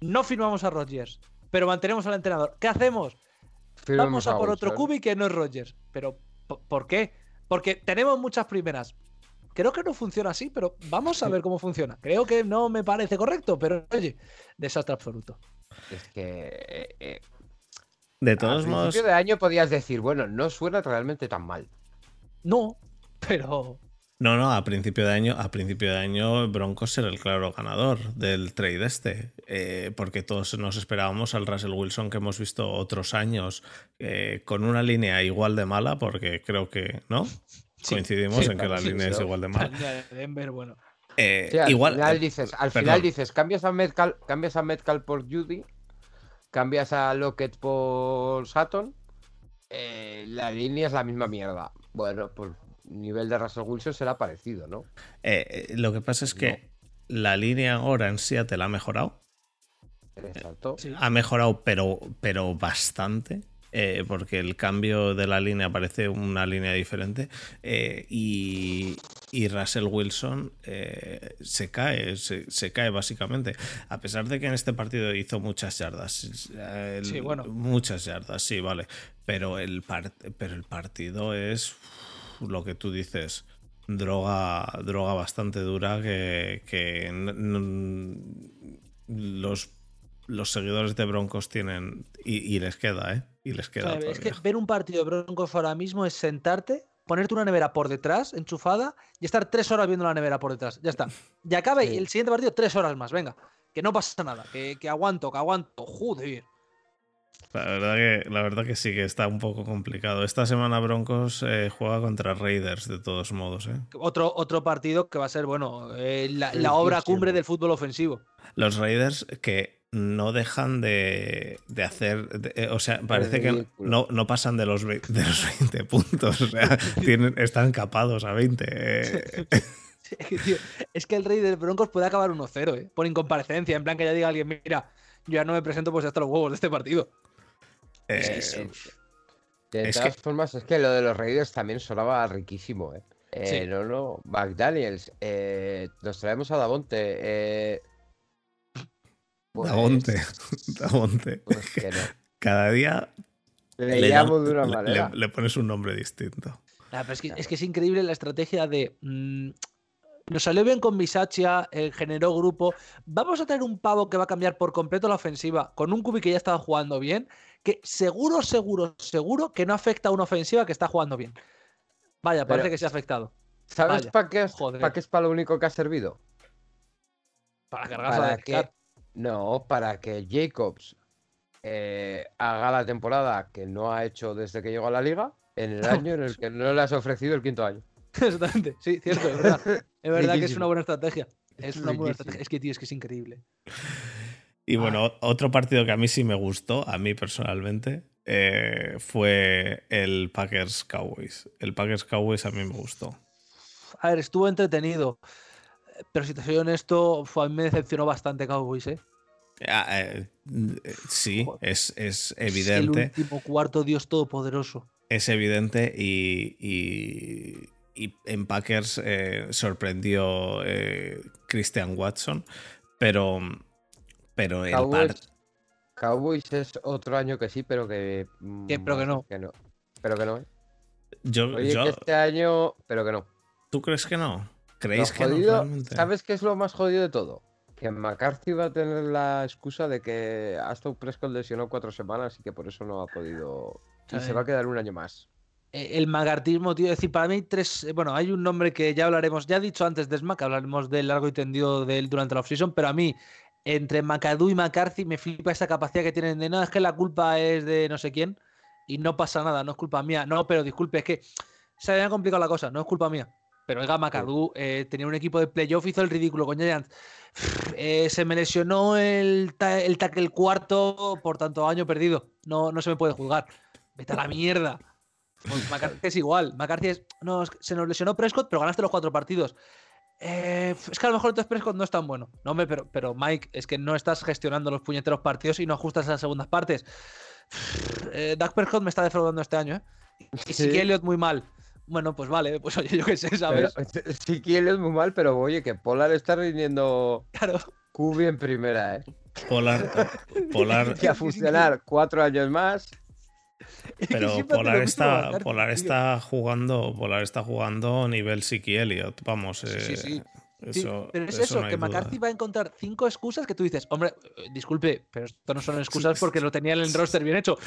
No firmamos a Rodgers, pero mantenemos al entrenador. ¿Qué hacemos? Vamos a por otro cubi que no es Rodgers. Pero, ¿po- ¿por qué? Porque tenemos muchas primeras. Creo que no funciona así, pero vamos a ver cómo funciona. Creo que no me parece correcto, pero oye, desastre absoluto. Es que eh, eh, de a todos modos, principio de año podías decir, bueno, no suena realmente tan mal. No, pero No, no, a principio de año, a principio de año Broncos era el claro ganador del trade este, eh, porque todos nos esperábamos al Russell Wilson que hemos visto otros años eh, con una línea igual de mala, porque creo que, ¿no? Sí, Coincidimos sí, en que la sí, línea es igual de mala. <laughs> de Denver, bueno. Eh, Sí, al igual, final eh, dices, al perdón. final dices, cambias a Metcalf, cambias a Metcalf por Judy, cambias a Lockett por Sutton, eh, la línea es la misma mierda. Bueno, pues nivel de Russell Wilson será parecido, ¿no? eh, eh, lo que pasa es que la línea ahora en Seattle ha mejorado. Exacto. Sí. Ha mejorado, pero, pero bastante. Eh, porque el cambio de la línea parece una línea diferente. eh, y, y Russell Wilson eh, se cae, se, se cae básicamente. A pesar de que en este partido hizo muchas yardas. eh, el- Sí, bueno. Muchas yardas, sí, vale. Pero el, par- pero el partido es lo que tú dices. Droga, droga bastante dura que, que los los seguidores de Broncos tienen y, y les queda, ¿eh? Y les queda. es que ver un partido de Broncos ahora mismo es sentarte, ponerte una nevera por detrás, enchufada, y estar tres horas viendo la nevera por detrás. Ya está. <laughs> Y acabe Sí. el siguiente partido tres horas más. Venga. Que no pasa nada. Que, que aguanto, que aguanto. Joder. La verdad que, la verdad que sí que está un poco complicado. Esta semana Broncos eh, juega contra Raiders de todos modos, ¿eh? Otro, otro partido que va a ser, bueno, eh, la, la obra cumbre del fútbol ofensivo. Los Raiders que no dejan de, de hacer. de- eh, o sea, parece que no, no pasan de los, vei- de los 20 puntos. O sea, <laughs> tienen, están capados a 20. eh. <laughs> Sí, tío, es que el rey de Broncos puede acabar 1-0, ¿eh? Por incomparecencia. En plan que ya diga alguien, mira, yo ya no me presento pues ya hasta los huevos de este partido. Eh, Eh, de es todas formas, es que lo de los Raiders también sonaba riquísimo, ¿eh? Eh, Sí. No, no, McDaniels, eh, nos traemos a Davonte. Eh, pues- Davonte. <laughs> Davonte. pues que no. cada día Le, le, llamo da- de una le- manera. le- le pones un nombre distinto. Ah, pero es, que, es que es increíble la estrategia de. mm, nos salió bien con Bisaccia, eh, generó grupo. Vamos a tener un pavo que va a cambiar por completo la ofensiva con un Kubi que ya estaba jugando bien, que seguro, seguro, seguro que no afecta a una ofensiva que está jugando bien. Vaya, parece Pero- que se ha afectado. ¿Sabes para qué, pa' qué es para lo único que ha servido? Para cargarse Para de que, no, para que Jacobs eh, haga la temporada que no ha hecho desde que llegó a la liga en el año en el que no le has ofrecido el quinto año. <laughs> Exactamente, sí, cierto, es verdad. Es verdad que es una buena estrategia. Es una buena estrategia. Es que, tío, es que es increíble. Y Ah. bueno, otro partido que a mí sí me gustó, a mí personalmente, eh, fue el Packers Cowboys. El Packers Cowboys a mí me gustó. A ver, estuvo entretenido. Pero si te soy honesto, fue- a mí me decepcionó bastante Cowboys, ¿eh? Ah, eh, eh, sí, es, es Es evidente. El último cuarto, Dios todopoderoso. Es evidente y, y- y en Packers eh, sorprendió eh, Christian Watson, pero, pero el par- Cowboys, Cowboys es otro año que sí, pero que. mm, Que- pero que no. que no. Pero que no. ¿eh? yo, Oye, yo- que este año. Pero que no. ¿tú crees que no? Lo ¿Creéis que no? jodido- realmente? ¿Sabes qué es lo más jodido de todo? Que McCarthy va a tener la excusa de que Aston Prescott lesionó cuatro semanas y que por eso no ha podido. Y se va a quedar un año más. Eh, El magartismo, tío. Es decir, para mí hay tres. eh, Bueno, hay un nombre que ya hablaremos. Ya he dicho antes de Smack, hablaremos del largo y tendido de él durante la offseason, pero a mí, entre McAdoo y McCarthy, me flipa esa capacidad que tienen de no, es que la culpa es de no sé quién y no pasa nada, no es culpa mía. No, pero disculpe, es que se había complicado la cosa, no es culpa mía. Pero oiga, McAdoo eh, tenía un equipo de playoff, hizo el ridículo con Giants. Eh, se me lesionó el, ta- el tackle cuarto, por tanto, año perdido. No, no se me puede juzgar. Vete a la mierda. Pues McCarthy es igual. McCarthy es. No, se nos lesionó Prescott, pero ganaste los cuatro partidos. Eh, es que a lo mejor entonces Prescott no es tan bueno. No, hombre, pero, pero Mike, es que no estás gestionando los puñeteros partidos y no ajustas las segundas partes. Eh, Dak Prescott me está defraudando este año, ¿eh? Y Sí. Elliott muy mal. Bueno, pues vale, <laughs> pues oye, yo qué sé, Pero, ¿sabes? sí que él es muy mal, pero oye, que Polar está rindiendo <laughs> Claro. QB en primera, ¿eh? Polar, <laughs> Polar, Que a funcionar cuatro años más. Es que pero Polar está, Polar tío. está jugando, Polar está jugando nivel Siki Elliott, vamos. Sí, sí, eh, sí. Sí, Eso, pero es eso eso, no hay que duda. McCarthy va a encontrar cinco excusas que tú dices, hombre, eh, disculpe, pero esto no son excusas porque lo tenía en el roster bien hecho.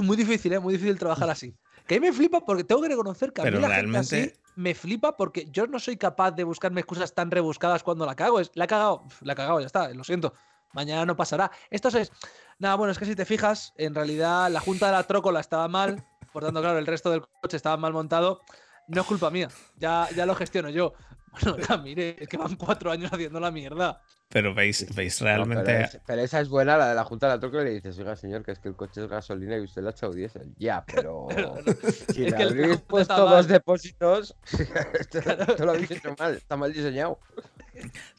Muy difícil, ¿eh? Muy difícil trabajar así. Que a mí me flipa porque tengo que reconocer que a Pero mí la gente así me flipa porque yo no soy capaz de buscarme excusas tan rebuscadas cuando la cago. Es, la he cagado, la he cagado, ya está, lo siento. Mañana no pasará. Esto es. Nada, bueno, es que si te fijas, en realidad la junta de la trócola estaba mal. Por tanto, claro, el resto del coche estaba mal montado. No es culpa mía. Ya, ya lo gestiono yo. Ya, mire, es que van cuatro años haciendo la mierda. Pero veis, veis No, realmente. pero, es- pero esa es buena, la de la Junta de la Troca, y le dices, oiga, señor, que es que el coche es gasolina y usted le ha echado diésel. Ya, <laughs> pero. si Es le que la habréis Junta puesto dos mal. depósitos, <laughs> esto, <laughs> esto lo habéis hecho mal, está mal diseñado.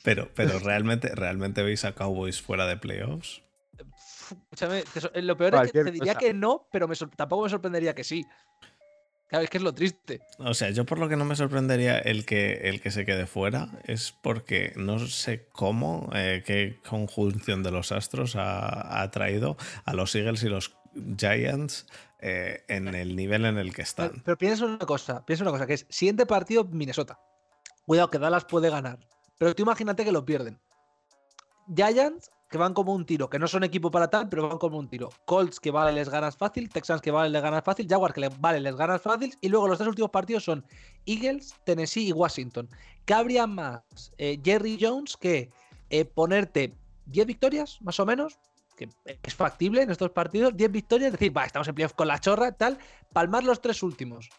Pero, pero realmente, realmente veis a Cowboys fuera de playoffs. Escúchame, eh, lo peor es que te diría cosa. que no, pero me tampoco me sorprendería que sí. Claro, es que es lo triste. O sea, yo por lo que no me sorprendería el que, el que se quede fuera es porque no sé cómo, eh, qué conjunción de los astros ha, ha traído a los Eagles y los Giants eh, en el nivel en el que Pero, están. pero piensa una cosa, piensa una cosa, que es siguiente partido Minnesota. Cuidado que Dallas puede ganar. Pero tú imagínate que lo pierden. Giants, que van como un tiro, que no son equipo para tal, pero van como un tiro. Colts, que vale, les ganas fácil. Texans, que vale, les ganas fácil. Jaguars, que le- vale, les ganas fácil. Y luego los tres últimos partidos son Eagles, Tennessee y Washington. ¿Qué habría más? Eh, Jerry Jones que eh, ponerte 10 victorias, más o menos, que es factible en estos partidos, 10 victorias, decir, va, estamos en playoff con la chorra, tal, palmar los tres últimos,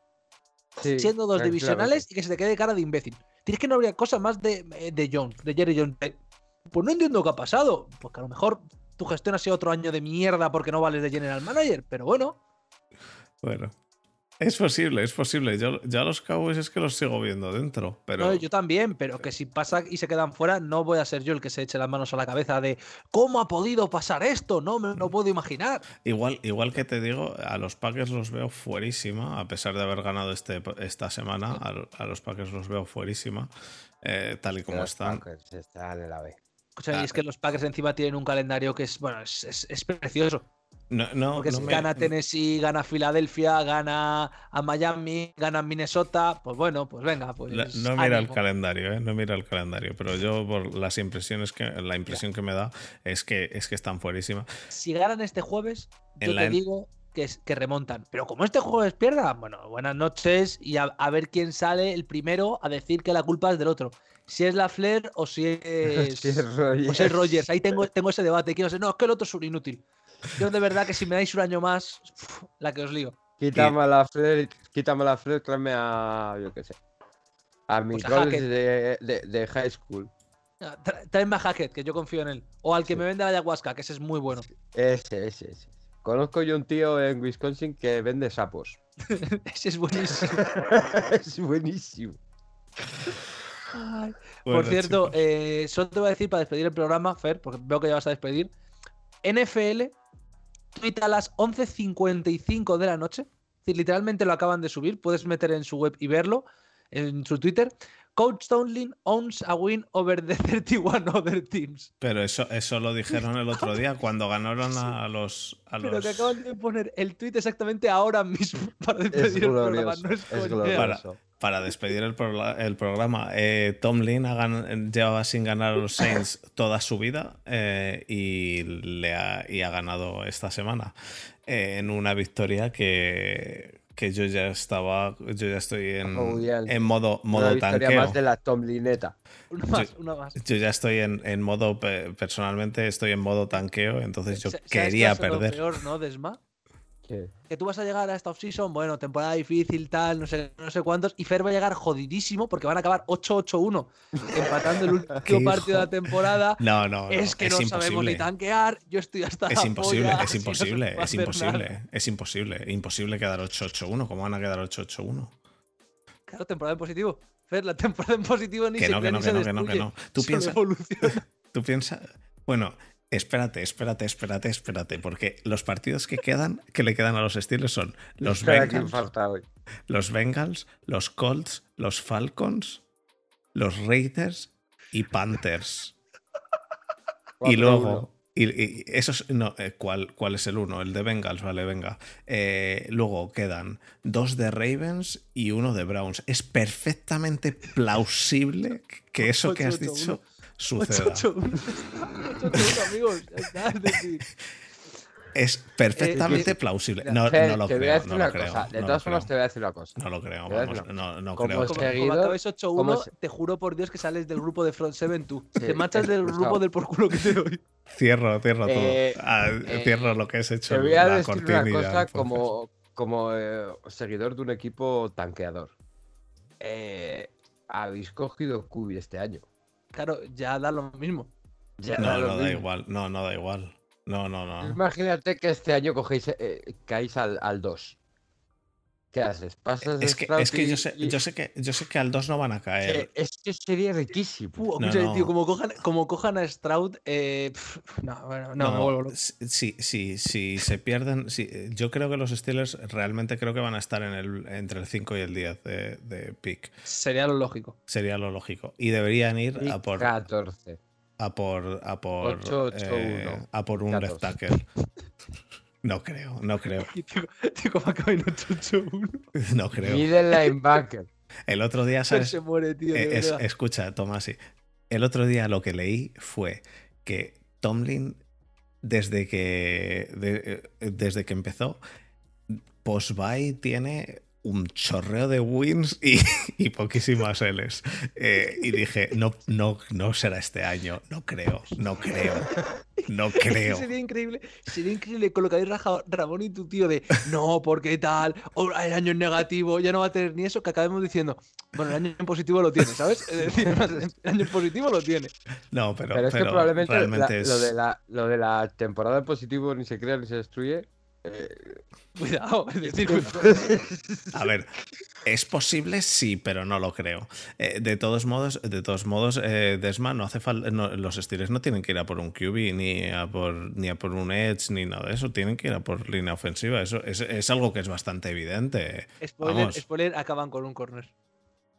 Sí, siendo dos tranquilamente. divisionales y que se te quede cara de imbécil. Tienes que no habría cosa más de, eh, de Jones, de Jerry Jones. de, pues no entiendo qué ha pasado. Pues que a lo mejor tu gestión ha sido otro año de mierda porque no vales de general manager, pero bueno. Bueno, es posible, es posible. Yo, yo a los Cowboys es que los sigo viendo dentro, pero No, yo también, pero que si pasa y se quedan fuera, no voy a ser yo el que se eche las manos a la cabeza de ¿cómo ha podido pasar esto? No me lo puedo imaginar. igual, igual que te digo, a los Packers los veo fuerísima, a pesar de haber ganado este, esta semana, a, a los Packers los veo fuerísima, eh, tal y como Los están. Packers están en la B. Escucha, y es que los Packers encima tienen un calendario que es, bueno, es, es- es precioso. No, no, Porque no me- gana Tennessee, gana Filadelfia, gana a Miami, gana Minnesota, pues bueno, pues venga, pues. La- no mira el calendario, ¿eh? No mira el calendario, pero yo por las impresiones que la impresión que me da es que es que están fuerísima. Si ganan este jueves, En yo la te digo que, es- que remontan. Pero como este jueves pierdan, bueno, buenas noches y a, a ver quién sale el primero a decir que la culpa es del otro. Si es la Flair o si es, <laughs> Sí, es o Rogers. si es Rogers. Ahí tengo, tengo ese debate. Quiero decir, no, es que el otro es un inútil. Yo de verdad que si me dais un año más, la que os ligo. Quítame la flor, quítame la flor, tráeme a. Yo qué sé. A mi Pues a college Hackett. de, de, de high school. Ah, Tráeme a Hackett, que yo confío en él. O al que Sí. me vende la ayahuasca, que ese es muy bueno. Ese, ese, ese. Conozco yo un tío en Wisconsin que vende sapos. <laughs> ese es buenísimo. <laughs> es buenísimo. Ay, Bueno, Por cierto, eh, solo te voy a decir para despedir el programa, Fer, porque veo que ya vas a despedir. NFL, tuita a las 11.55 de la noche. Es decir, literalmente lo acaban de subir. Puedes meter en su web y verlo en su Twitter. Coach Tomlin owns a win over the <laughs> 31 other teams. Pero eso, eso lo dijeron el otro día cuando ganaron a los. A Pero los... que acaban de poner el tweet exactamente ahora mismo <laughs> para Es despedir el programa. glorioso. No es, Es glorioso. Para despedir el, programa, eh, Tom Lynn ha gan- llevaba sin ganar a los Saints toda su vida eh, y, le ha, y ha ganado esta semana eh, en una victoria que, que yo ya estaba, yo ya estoy en, en modo, Una modo victoria tanqueo. más de la Tomlineta. Una más, una más. Yo ya estoy en, en modo, pe- personalmente estoy en modo tanqueo, entonces yo ¿sabes qué quería ser lo perder. peor, ¿no, Desma? Que tú vas a llegar a esta offseason, bueno, temporada difícil, tal, no sé, no sé cuántos, y Fer va a llegar jodidísimo porque van a acabar 8-8-1, empatando el último <laughs> partido de la temporada. No, no, no, es que no sabemos imposible. ni tanquear, yo estoy hasta Es imposible, polla, es <laughs> si no se imposible, puede es imposible, nada. es imposible, imposible quedar 8-8-1. ¿Cómo van a quedar 8-8-1? Claro, temporada en positivo. Fer, la temporada en positivo ni Que se no, que crea no, ni que se no, que no, que no. Tú piensas, tú piensas. Bueno, espérate, espérate, espérate, espérate, porque los partidos que quedan, que le quedan a los Steelers son los Espera, ¿quién Bengals, los Bengals, los Colts, los Falcons, los Raiders y Panthers. Y 4-1. luego, y, y esos, no, eh, ¿cuál, ¿cuál es el uno? El de Bengals, vale, venga. Eh, luego quedan dos de Ravens y uno de Browns. Es perfectamente plausible que eso que has 8-8-1. dicho suceda. 8-8-1, 8-8-1, amigos. es perfectamente Eh, plausible. No, Fer, no lo te voy a creo, decir no una lo creo. cosa. De no todas formas, te creo. voy a decir una cosa. No lo creo, Te vamos. No, no Como creo. es- Como, como Seguidor, acabes como 8-1, se- te juro por Dios que sales del grupo de Front Seven tú. Sí, te marchas del escuchado. grupo del por culo que te doy. Cierro, cierro todo. Eh, Ah, eh, cierro lo que has hecho. Te voy a la decir una cosa como, como eh, seguidor de un equipo tanqueador. Eh, habéis cogido Cubi este año. Claro, ya da lo mismo. Ya No, da lo no da igual. No, no da igual. No, no, no. Imagínate que este año cogéis, eh, caéis al, al 2. ¿Qué haces? ¿Pasas Es que, es que y- yo sé, y- yo sé que yo sé que al 2 no van a caer. Eh, Es que sería riquísimo. Uh, No, no. tío, como cojan, como cojan a Stroud, eh, pf, no, bueno, no, si se pierden, si, yo creo que los Steelers realmente creo que van a estar en el, entre el 5 y el 10 de, de pick. Sería lo lógico. Sería lo lógico. Y deberían ir Y a por, 14. a por, a por, Ocho, ocho, eh, uno. a por un left 14. tackle. <laughs> No creo, no creo, <laughs> como acaba en 8-8-1. no creo. Middle linebacker. <laughs> El otro día, ¿sabes? se muere, tío. de Eh, es- escucha, Tomasi. El otro día lo que leí fue que Tomlin, desde que, de- eh, desde que empezó, post-bye tiene un chorreo de wins y, <laughs> y poquísimas L's. Eh, y dije, no, no, no será este año. No creo, no creo, no <laughs> Es que creo. sería increíble, sería increíble colocáis Raja- Ramón y tu tío de no, porque tal, o el año en negativo, ya no va a tener ni eso, que acabemos diciendo, bueno, el año en positivo lo tiene, ¿sabes? Es decir, <laughs> el año en positivo lo tiene. No, pero, Pero, es que probablemente la- es... lo, de la, lo de la temporada en positivo ni se crea ni se destruye. Eh, Cuidado, es decir, cuidado. <laughs> A ver, es posible, sí, pero no lo creo. Eh, de todos modos, de todos modos, eh, Desma no hace falta. los Steelers no tienen que ir a por un QB ni a por ni a por un edge ni nada de eso. Tienen que ir a por línea ofensiva. Eso es, es algo que es bastante evidente. Spoiler, Vamos. spoiler, acaban con un corner.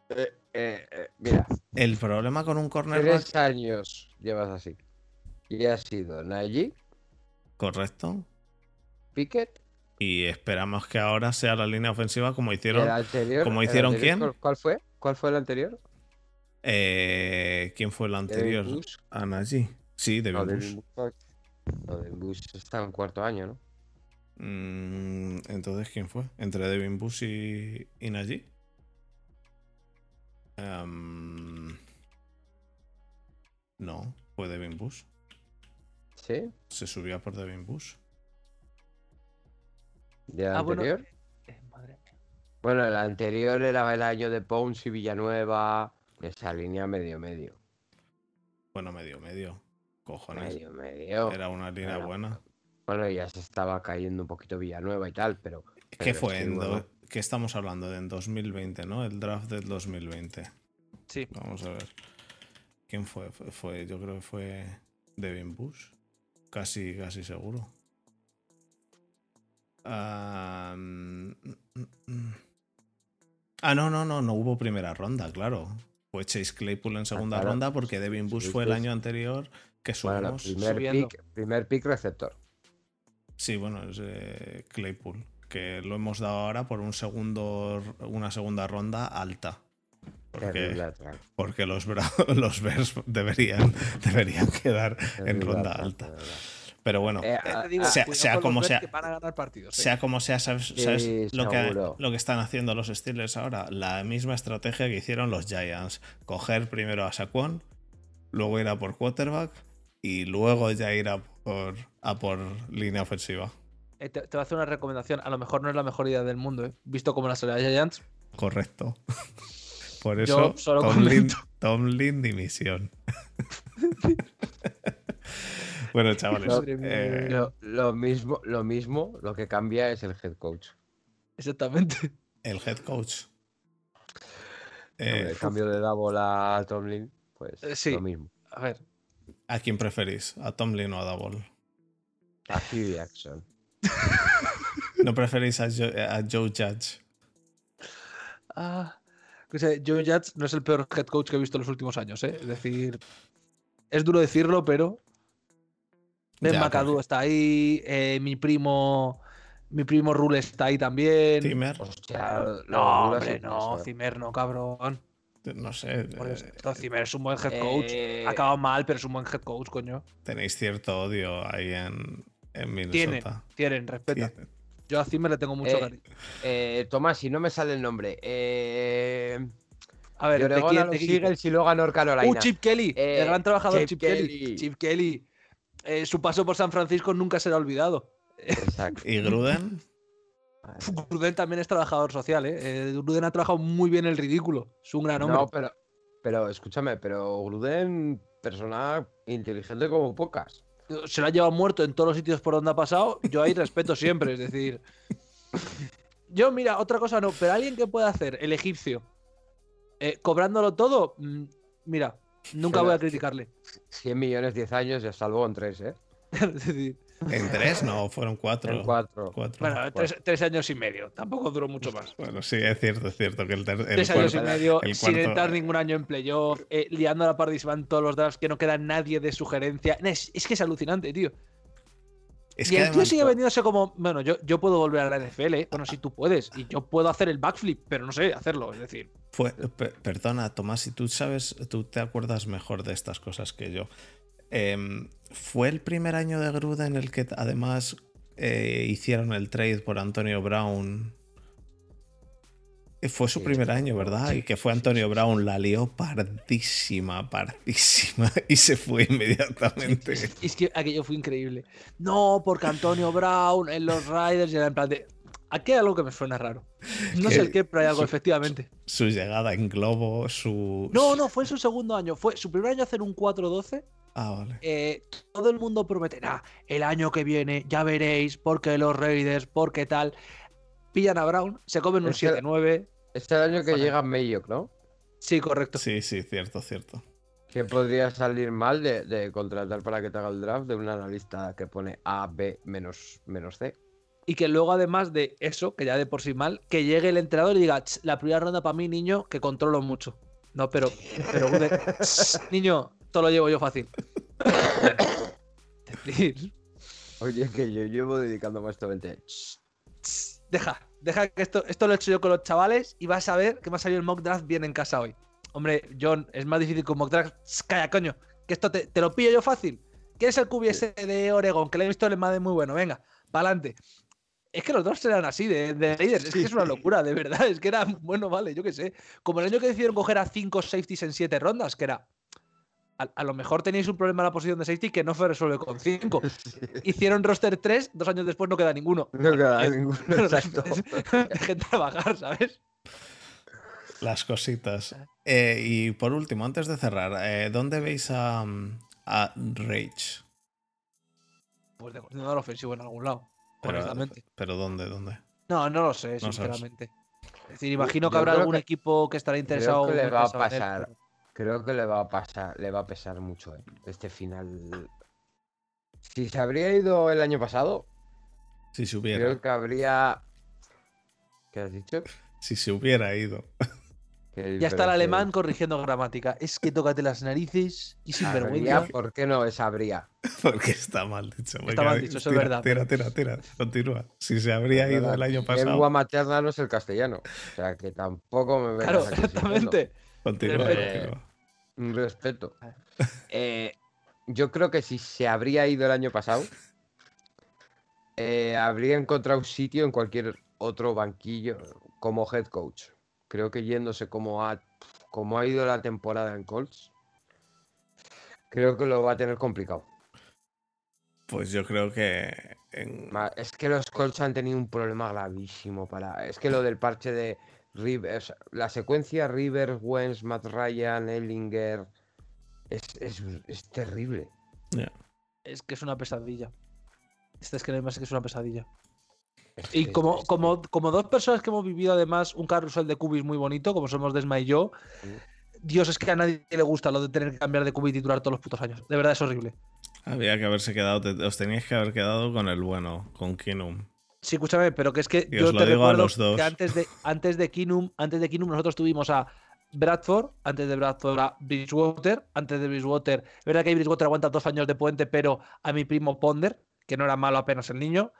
eh, eh, eh, mira, El problema con un cornerback, tres años llevas así. Y ha sido Najee, correcto. Pickett. Y esperamos que ahora sea la línea ofensiva como hicieron. El anterior, ¿Cómo el hicieron anterior, quién? ¿cuál- ¿Cuál fue? ¿Cuál fue el anterior? Eh, ¿Quién fue el anterior? Bush. A Najee. Sí, Devin No, Bush. Devin Bush. Está en cuarto año, ¿no? Mm, Entonces, ¿quién fue? ¿Entre Devin Bush y, y Najee? Em, no, fue Devin Bush. Sí, Se subía por Devin Bush. Del Ah, bueno. anterior. Eh, madre mía. Bueno, el anterior era el año de Pons y Villanueva. Esa línea medio medio. Bueno, medio, medio. Cojones. Medio medio. Era una línea Bueno, buena. Bueno, ya se estaba cayendo un poquito Villanueva y tal, pero. ¿Qué pero fue? En do- ¿Qué estamos hablando? De en 2020, ¿no? El draft del 2020. Sí. Vamos a ver. ¿Quién fue? Fue, fue- yo creo que fue Devin Bush. Casi, casi seguro. Ah, mm, mm, mm. Ah, no, no, no, no hubo primera ronda, claro. Fue Chase Claypool en segunda claro. ronda porque Devin Bush Sí, fue el año anterior que Bueno, subimos. primer pick, primer pick receptor. Sí, bueno, es eh, Claypool, que lo hemos dado ahora por un segundo, una segunda ronda alta. Porque, porque los, <laughs> los Bears deberían, deberían quedar en ronda alta. Pero bueno, Eh, Ya ah, digo, sea- como sea- partidos. ¿eh? sea como sea, ¿sabes, sabes Sí, lo, que, lo que están haciendo los Steelers ahora? La misma estrategia que hicieron los Giants. Coger primero a Saquon, luego ir a por quarterback y luego ya ir a por, a por línea ofensiva. Eh, te, te voy a hacer una recomendación. A lo mejor no es la mejor idea del mundo, ¿eh? Visto como la salida de Giants. Correcto. <laughs> Por Yo eso, solo Tomlin, comento. Tomlin dimisión. <laughs> <laughs> bueno, chavales. Eh, Lo, lo mismo, lo mismo, lo que cambia es el head coach. Exactamente. el head coach. Hombre, Eh, el cambio de Double a Tomlin, pues Eh, sí. lo mismo. A ver. ¿A quién preferís? ¿A Tomlin o a Double? A Hugh Jackson. <laughs> ¿No preferís a, Jo- a Joe Judge? Ah, que sé, Joe Judge no es el peor head coach que he visto en los últimos años, ¿eh? Es decir, es duro decirlo, pero Ben Ya, McAdoo porque- está ahí, eh, mi primo, mi primo Rule está ahí también. Hostia, lo- No, hombre, no. Zimmer no, cabrón. no sé. Eh, esto, Zimmer es un buen head coach. Eh, Ha acabado mal, pero es un buen head coach, coño. tenéis cierto odio ahí en, en Tienen, Minnesota. tienen, respeta. Tienen. Yo a Zimmer le tengo mucho Eh, cariño. eh, Tomás, si no me sale el nombre. Eh, A ver, de ¿de Oregon quién- a los? Eagles y luego a North Carolina. Uh, Chip Kelly, Eh, el gran trabajador Chip Chip, Kelly. Kelly. Chip Kelly. Eh, su paso por San Francisco nunca será olvidado. Exacto. ¿Y Gruden? <laughs> Gruden también es trabajador social, ¿eh? Eh, Gruden ha trabajado muy bien el ridículo. Es un gran hombre. No, pero, pero escúchame, pero Gruden, persona inteligente como pocas. Se lo ha llevado muerto en todos los sitios por donde ha pasado. Yo ahí respeto siempre, es decir. Yo, mira, otra cosa no, pero alguien que pueda hacer el egipcio eh, cobrándolo todo, mm, mira, nunca voy a criticarle. 100 millones, 10 años, ya salvo en 3, ¿eh? <laughs> ¿En tres? No, fueron cuatro. En 4. Cuatro. bueno, tres, tres años y medio, tampoco duró mucho más. Bueno, sí, es cierto, es cierto que el, ter- el Tres años y medio, el sin entrar ningún año en playoff, eh, liando a la participante en todos los drafts, que no queda nadie de sugerencia. Es, es que es alucinante, tío. Es y que el tío sigue vendiéndose como, bueno, yo, yo puedo volver a la NFL, ¿eh? bueno, si tú puedes, y yo puedo hacer el backflip, pero no sé hacerlo, es decir, perdona, Tomás, si tú sabes, tú te acuerdas mejor de estas cosas que yo. Em, ¿Fue el primer año de Gruden en el que además eh, hicieron el trade por Antonio Brown? Eh, Fue su Sí, primer año, ¿verdad? sí, Y que fue Antonio sí. Brown, la lió pardísima, pardísima, <laughs> y se fue inmediatamente. es que aquello fue increíble. No, porque Antonio Brown en los Riders era en plan de, aquí hay algo que me suena raro. No sé el qué, pero hay algo, su- efectivamente. Su llegada en globo, su... No, no, fue su segundo año, fue su primer año hacer un 4-12. Ah, vale. eh, todo el mundo promete, "Nah, el año que viene ya veréis, porque los Raiders, porque tal. Pillan a Brown, se comen un Es que- 7-9. Este es el año que Bueno. llega Mayock, ¿no? Sí, correcto. Sí, sí, cierto, cierto. Que podría salir mal de, de contratar para que te haga el draft de un analista que pone A, B, menos, menos C. Y que luego, además de eso, que ya de por sí mal, que llegue el entrenador y diga, "Ch, la primera ronda para mí, niño, que controlo mucho. No, pero, pero Gude, <laughs> "Ch, niño, todo lo llevo yo fácil. <laughs> Es decir, Oye, que yo llevo dedicándome a esto 20. Deja, deja que esto, esto lo he hecho yo con los chavales y vas a ver que me ha salido el mock draft bien en casa hoy. Hombre, John, es más difícil que un mock draft. Calla, coño, que esto te, te lo pillo yo fácil. ¿Quién es el ese de Oregon? Que le he visto el Madden muy bueno. Venga, para adelante. Es que los dos eran así, de, de Raiders. Es que es una locura, de verdad. Es que era, bueno, vale, yo qué sé. Como el año que decidieron coger a cinco safeties en siete rondas, que era. A, a lo mejor tenéis un problema en la posición de safety que no se resuelve con cinco. <laughs> Hicieron roster 3, dos años después no queda ninguno. No queda <laughs> Eh, ninguno. <laughs> Exacto. Dejen trabajar, ¿sabes? Las cositas. Eh, y por último, antes de cerrar, eh, ¿dónde veis a, a Rage? Pues de coordinador ofensivo en algún lado. Pero, honestamente. pero ¿dónde? ¿Dónde? No, no lo sé, No sabes. sinceramente. Es decir, imagino que yo habrá algún que- equipo que estará interesado. Creo que le va a pasar. Creo que le va a pasar, le va a pesar mucho eh, este final. Si se habría ido el año pasado, Si se hubiera. creo que habría. ¿Qué has dicho? Si se hubiera ido. <laughs> Ya está el alemán corrigiendo gramática. Es que tócate las narices y sin vergüenza. ¿Por qué no es habría? <laughs> Porque está mal dicho. Está mal dicho, eso es verdad. Tira, tira, tira. Continúa. Si se habría ido verdad, el año Lengua pasado. materna no es el castellano. O sea que tampoco me Claro, exactamente. Continúa, continúa. Un respeto. Eh, yo creo que si se habría ido el año pasado, eh, habría encontrado sitio en cualquier otro banquillo como head coach. Creo que yéndose como ha, como ha ido la temporada en Colts, creo que lo va a tener complicado. Pues yo creo que. en- Es que los Colts han tenido un problema gravísimo para. Es que lo del parche de Rivers, la secuencia Rivers, Wentz, Matt Ryan, Ellinger, es, es- es terrible. Es que es una pesadilla. Esta es que no más que es una pesadilla. Es- Y como, como, como dos personas que hemos vivido además un carrusel de cubis muy bonito, como somos Desma y yo. Dios, es que a nadie le gusta lo de tener que cambiar de cubi titular todos los putos años. De verdad es horrible. Había que haberse quedado. te- os teníais que haber quedado con el bueno, con Kinum. Sí, escúchame, pero que es que Y yo os lo te digo a recuerdo los dos. que antes de, antes de Kinum, antes de Kinum nosotros tuvimos a Bradford, antes de Bradford a Bridgewater, antes de Bridgewater, es verdad que Bridgewater aguanta dos años de puente, pero a mi primo Ponder, que no era malo apenas el niño,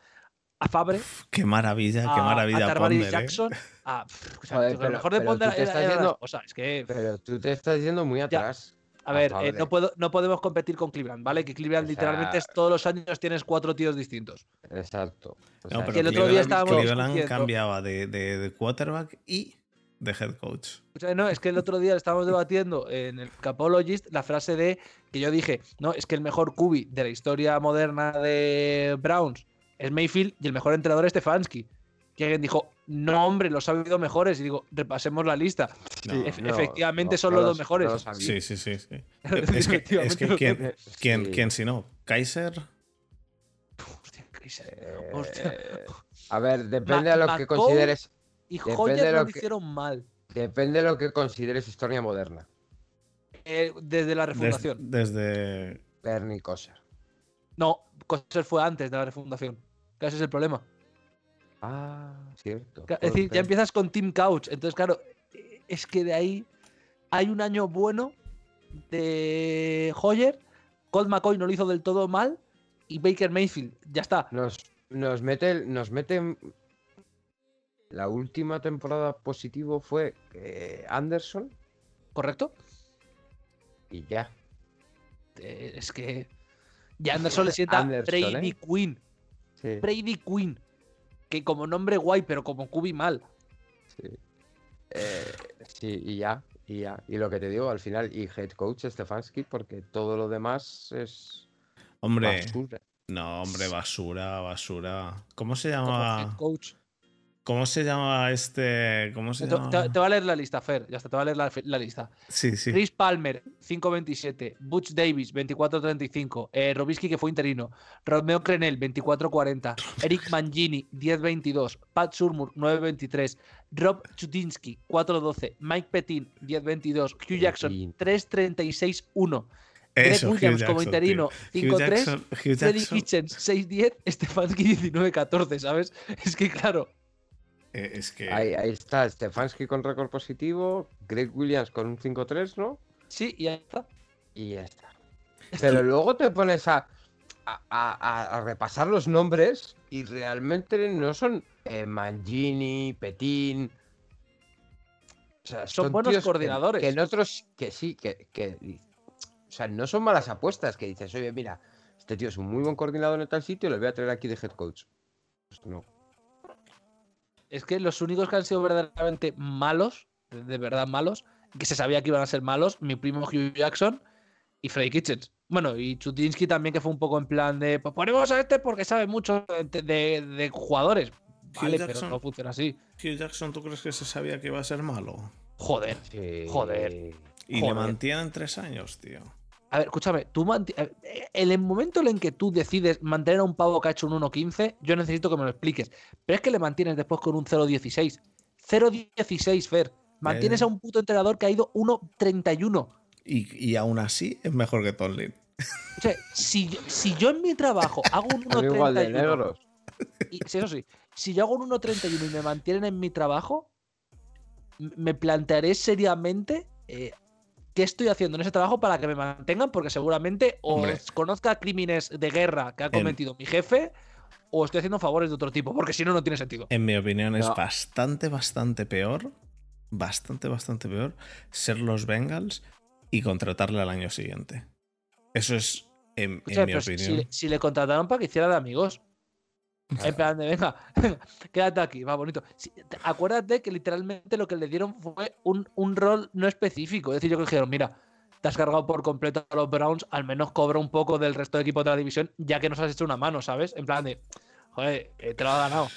a Fabre, Uf, qué maravilla, a, qué a maravilla. Ponder, ¿eh? Jackson, a, pff, o sea, Joder, lo pero- mejor de Ponder era, era yendo- cosa, es que Pero tú te estás yendo muy atrás. A ver, eh, no, puedo, no podemos competir con Cleveland, ¿vale? Que Cleveland O sea- literalmente es todos los años tienes cuatro tíos distintos. Exacto. O No, sea, pero que el otro día Cleveland- estábamos Cleveland cambiaba de, de- de quarterback y de head coach. O sea, no, es que el otro día estábamos debatiendo en el Capologist la frase de que yo dije, no, es que el mejor QB de la historia moderna de Browns es Mayfield y el mejor entrenador es Stefanski. Que alguien dijo, no, hombre, los ha habido mejores. Y digo, repasemos la lista. No, Ef- no, efectivamente no, son no los lo- dos mejores. Sí, sí, sí. sí. <laughs> Es que, es que Efectivamente ¿quién, quién, sí. quién si no? ¿Kaiser? Hostia, Chris, Eh, hostia. a ver, depende Ma- a lo que consideres. Y Hoyer de lo lo que- hicieron mal. Depende de lo que consideres historia moderna. eh, desde la Des- refundación. desde. Bernie Kosser. No, Coser fue antes de la refundación. Ese es el problema. Ah, cierto. Es decir, ya empiezas con Team Couch. Entonces, claro, es que de ahí hay un año bueno de Hoyer. Colt McCoy no lo hizo del todo mal. Y Baker Mayfield, ya está. Nos, nos mete, nos mete. La última temporada positivo fue eh, Anderson ¿Correcto? y ya. Eh, es que. Y Anderson le sienta Anderson, Brady ¿eh? Quinn. Sí, Brady Quinn. Que como nombre guay, pero como cubi mal. sí. Eh, sí, y ya, y ya. Y lo que te digo, al final, y head coach Stefanski, porque todo lo demás es Hombre, basura. no, hombre, basura, basura. ¿Cómo se Como head llama? coach. ¿Cómo se llama este? ¿Cómo se Te, llama? te- te va a leer la lista, Fer. Ya está, te va a leer la, la lista. Sí, sí. Chris Palmer, 5.27. Butch Davis, 24.35. Eh, Robisky, que fue interino. Romeo Crenel, 24.40. Eric Mangini, 10.22. Pat Surmur, 9.23. Rob Chutinsky, 4.12. Mike Petin, 10.22. Hugh Jackson, Petin. 3.36.1. Greg Williams como interino, tío. Hugh 5-3. Jackson- Hugh Freddy Kitchens, 6-10. Stefanski, 19-14, ¿sabes? Es que claro. Eh, es que. Ahí, ahí está, Stefanski con récord positivo, Greg Williams con un 5-3, ¿no? Sí, y ya está. Y ya está. Pero luego te pones a, a, a- a repasar los nombres y realmente no son eh, Mangini, Petín. O sea, Son buenos que- coordinadores. Que, en otros, que sí, que, que- O sea, no son malas apuestas que dices, oye, mira, este tío es un muy buen coordinador en tal sitio, le voy a traer aquí de head coach. Pues no. Es que los únicos que han sido verdaderamente malos, de verdad malos, que se sabía que iban a ser malos, mi primo Hugh Jackson y Freddy Kitchens. Bueno, y Chutinsky también, que fue un poco en plan de, pues ponemos a este porque sabe mucho de, de- de jugadores. Hugh Vale, pero no funciona así. Hugh Jackson, ¿tú crees que se sabía que iba a ser malo? Joder. Sí. Joder. Y le mantienen tres años, tío. A ver, escúchame, tú manti- eh, en el momento en que tú decides mantener a un pavo que ha hecho un 1.15, yo necesito que me lo expliques. Pero es que le mantienes después con un 0.16. 0.16, Fer. Mantienes Eh. a un puto entrenador que ha ido 1.31. Y, y aún así es mejor que Tomlin. O sea, si, yo- si yo en mi trabajo hago un <laughs> Son igual de 1.31, negros. y, sí, eso sí, si yo hago un 1.31 y me mantienen en mi trabajo, me plantearé seriamente eh, qué estoy haciendo en ese trabajo para que me mantengan, porque seguramente o conozca crímenes de guerra que ha cometido mi jefe, o estoy haciendo favores de otro tipo, porque si no, no tiene sentido. En mi opinión es bastante, bastante peor. Bastante, bastante peor ser los Bengals y contratarle al año siguiente. Eso es, en, mi opinión. si, le- si le contrataron para que hiciera de amigos. En plan de, venga, <laughs> quédate aquí, va bonito. Sí, acuérdate que literalmente lo que le dieron fue un, un rol no específico. Es decir, yo que dijeron, mira, te has cargado por completo a los Browns, al menos cobra un poco del resto de equipos de la división, ya que nos has hecho una mano, ¿sabes? En plan de, joder, eh, te lo ha ganado.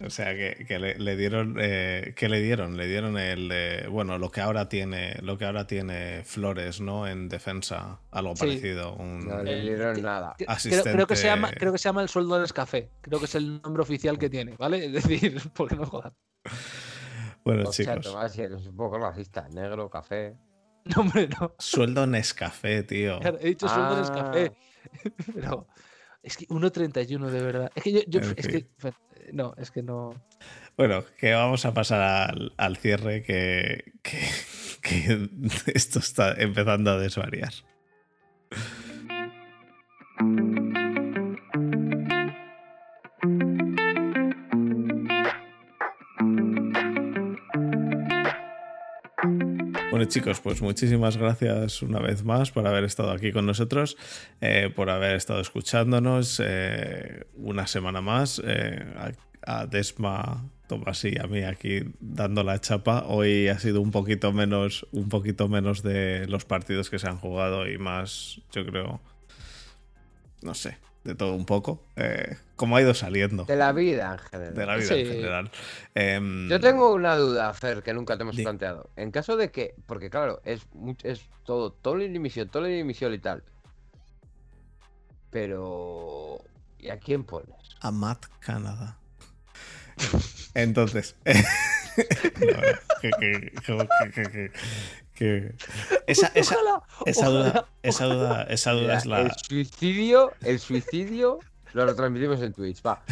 O sea, que, que le, le dieron. Eh, ¿Qué le dieron? Le dieron el. eh, bueno, lo que ahora tiene. Lo que ahora tiene Flores, ¿no? En defensa. Algo Sí. parecido. Un, No le Eh, dieron que- nada. Que- Creo, creo que se llama, Asistente- creo que se llama el sueldo del café. Creo que es el nombre oficial que tiene, ¿vale? Es decir, <laughs> porque no jodas. Bueno, O sea, chicos. Tomás, eres un poco racista. Negro, café. <laughs> No, hombre, no. Sueldo Nescafé, tío. Claro, he dicho sueldo Ah. café. <laughs> Pero es que 1.31 de verdad. Es que yo, yo- En es fin. que no, es que no. Bueno, que vamos a pasar al, al cierre que, que, que <laughs> esto está empezando a desvariar. Bueno chicos, pues muchísimas gracias una vez más por haber estado aquí con nosotros, eh, por haber estado escuchándonos eh, una semana más. eh, a, a Desma, Tomás y a mí aquí dando la chapa. Hoy ha sido un poquito menos, un poquito menos de los partidos que se han jugado y más, yo creo, no sé, de todo un poco. eh, como ha ido saliendo De la vida en general. de la vida en general. Em, Yo tengo una duda, Fer, que nunca te hemos planteado. En caso de que, porque claro, es, es todo, todo la dimisión, todo la dimisión y tal. Pero. ¿Y a quién pones? a Matt Canada. Entonces, <laughs> no, no, que- que- que- esa, esa, Ojalá, esa ojalá, duda, esa duda, esa duda Mira, es la. El suicidio, el suicidio lo retransmitimos en Twitch, va.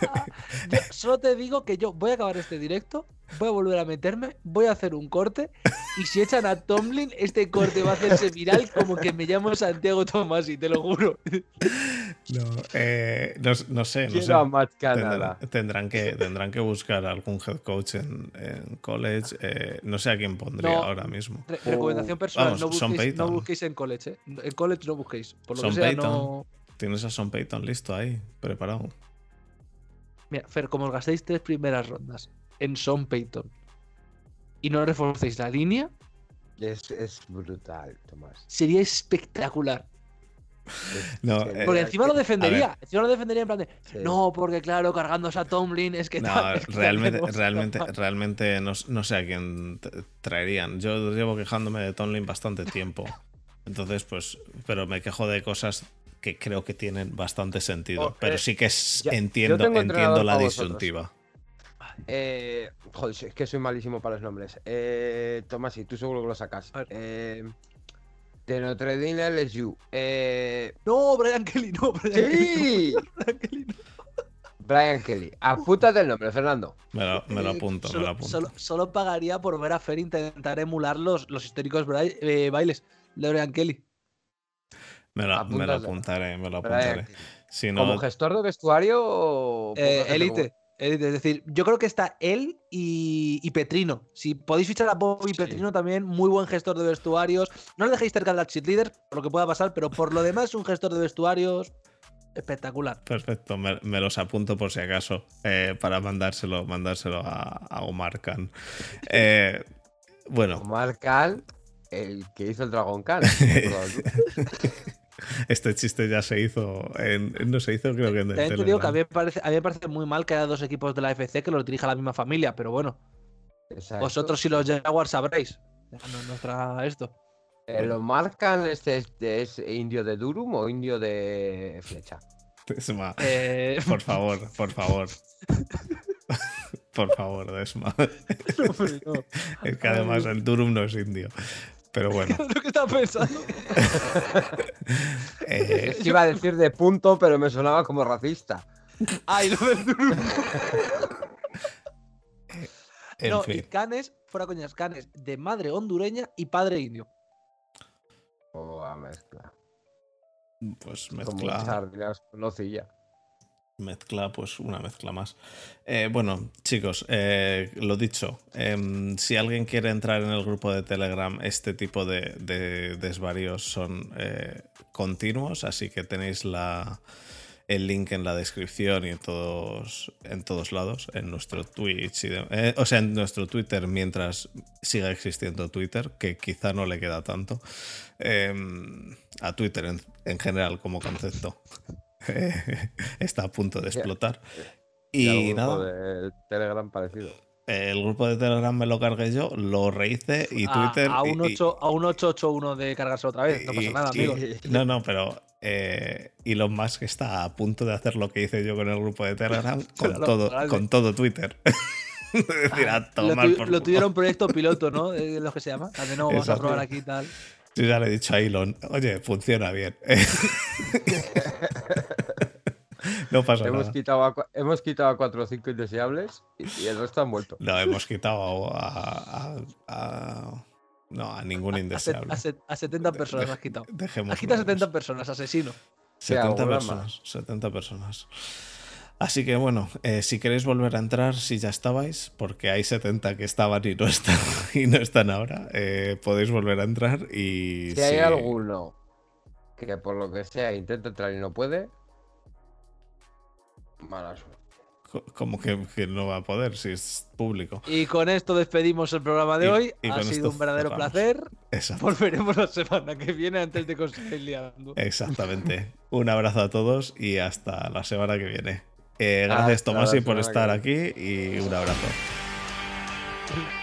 <laughs> Yo solo te digo que yo voy a acabar este directo, voy a volver a meterme, voy a hacer un corte y si echan a Tomlin, este corte va a hacerse viral como que me llamo Santiago Tomás y te lo juro. No, eh, no, no sé, no sé. Tendrán, tendrán que, tendrán que buscar algún head coach en, en college. eh, no sé a quién pondría No. ahora mismo. Re- recomendación personal, Vamos, no, busquéis, no Payton. busquéis en college, ¿eh? En college no busquéis. Por lo Sean que sea, Payton. no... Tienes a Son Payton listo ahí, preparado. Mira, Fer, como os gastéis tres primeras rondas en Son Payton y no reforcéis la línea, Es, es brutal, Tomás. sería espectacular. Es- No, eh, Porque encima lo defendería. Encima lo defendería en plan de. sí. No, porque claro, cargándose a Tomlin es que. No, tal, es que realmente, realmente, capaz". <laughs> realmente no, no sé a quién traerían. Yo llevo quejándome de Tomlin bastante tiempo. Entonces, pues, pero me quejo de cosas que creo que tienen bastante sentido. Oh, pero eh, sí que es- ya- entiendo, entiendo la disyuntiva. Eh, joder, es que soy malísimo para los nombres. Eh, Tomás, y tú seguro que lo sacas. Eh, de Notre Dame LSU. Eh, No, Brian Kelly, no, Brian Kelly. ¡Sí! no, Brian Kelly, no. Brian Kelly. Apúntate el nombre, Fernando. Me lo, me lo Eh, apunto, solo, me lo apunto. Solo, solo pagaría por ver a Fer intentar emular los, los históricos eh, bailes de Brian Kelly. Me lo, me lo Apúntate. apuntaré, me lo eh, apuntaré. Si ¿Como gestor de vestuario o Eh, gente Elite. Elite, Es decir, yo creo que está él y, y Petrino. Si podéis fichar a Bobby Sí. Petrino también, muy buen gestor de vestuarios. No le dejéis cerca del cheerleader, por lo que pueda pasar, pero por lo demás, un gestor de vestuarios espectacular. Perfecto, me, me los apunto por si acaso eh, para mandárselo, mandárselo a, a Omar Khan. <laughs> Eh, bueno, Omar Khan, el que hizo el Dragon Khan. <laughs> este chiste ya se hizo, en, no se hizo creo que en el También te digo que a mí, me parece, a mí me parece muy mal que haya dos equipos de la FC que los dirija la misma familia, pero bueno, Exacto. vosotros si los Jaguars sabréis. Dejadnos nuestra esto. ¿El Omar Khan este es, es indio de Durum o indio de flecha? Desma, <laughs> Eh, por favor, por favor. <laughs> por favor, Desma. <laughs> no. Es que además el Durum no es indio. Pero bueno. <laughs> lo que estaba pensando. <laughs> eh, Es <laughs> que iba a decir de punto, pero me sonaba como racista. Ay, lo del Durum. en no, fin. y Canes, fuera coñas, Canes de madre hondureña y padre indio. O a mezcla. Pues mezcla. con nocilla. Mezcla, pues una mezcla más. Eh, bueno, chicos, eh, lo dicho, em, si alguien quiere entrar en el grupo de Telegram, este tipo de, de desvaríos son eh, continuos, así que tenéis la, el link en la descripción y en todos, en todos lados, en nuestro Twitch, y de- o sea, en nuestro Twitter mientras siga existiendo Twitter, que quizá no le queda tanto, em, a Twitter en, en general como concepto. <laughs> está a punto de explotar. Y, Y, nada, grupo de Telegram parecido. el grupo de Telegram me lo cargué yo, lo rehice y A- Twitter. A, y- un, y- 8, a un 881 de cargarse otra vez. No pasa y- nada, y- amigos. No, no, pero eh, Elon Musk está a punto de hacer lo que hice yo con el grupo de Telegram <laughs> con, Claro, todo, grande. con todo Twitter. <laughs> Es decir, a Lo, tu- por lo era un proyecto piloto, ¿no? De los que se llama. También no vamos a probar aquí y tal. Yo ya le he dicho a Elon, oye, funciona bien. <laughs> no pasa Hemos nada. quitado, a, hemos quitado a 4 o 5 indeseables y, y el resto han vuelto. No, hemos quitado a, a- a- No, a ningún A, indeseable. a set- a 70 personas has quitado. Dejemos. Has quitado 70 personas, asesino. 70 alguna personas. 70 personas. Así que bueno, eh, si queréis volver a entrar, si ya estabais, porque hay 70 que estaban y no están, <laughs> y no están ahora, eh, podéis volver a entrar y... Si hay alguno que por lo que sea intenta entrar y no puede, mala suerte. co- Como que, que no va a poder si es público. Y con esto despedimos el programa de Y- hoy. y ha sido esto un verdadero placer. Exacto. Volveremos la semana que viene antes de conseguir liando. Exactamente. Un abrazo a todos y hasta la semana que viene. Eh, gracias Hasta la Tomasi por estar aquí y un abrazo. <laughs>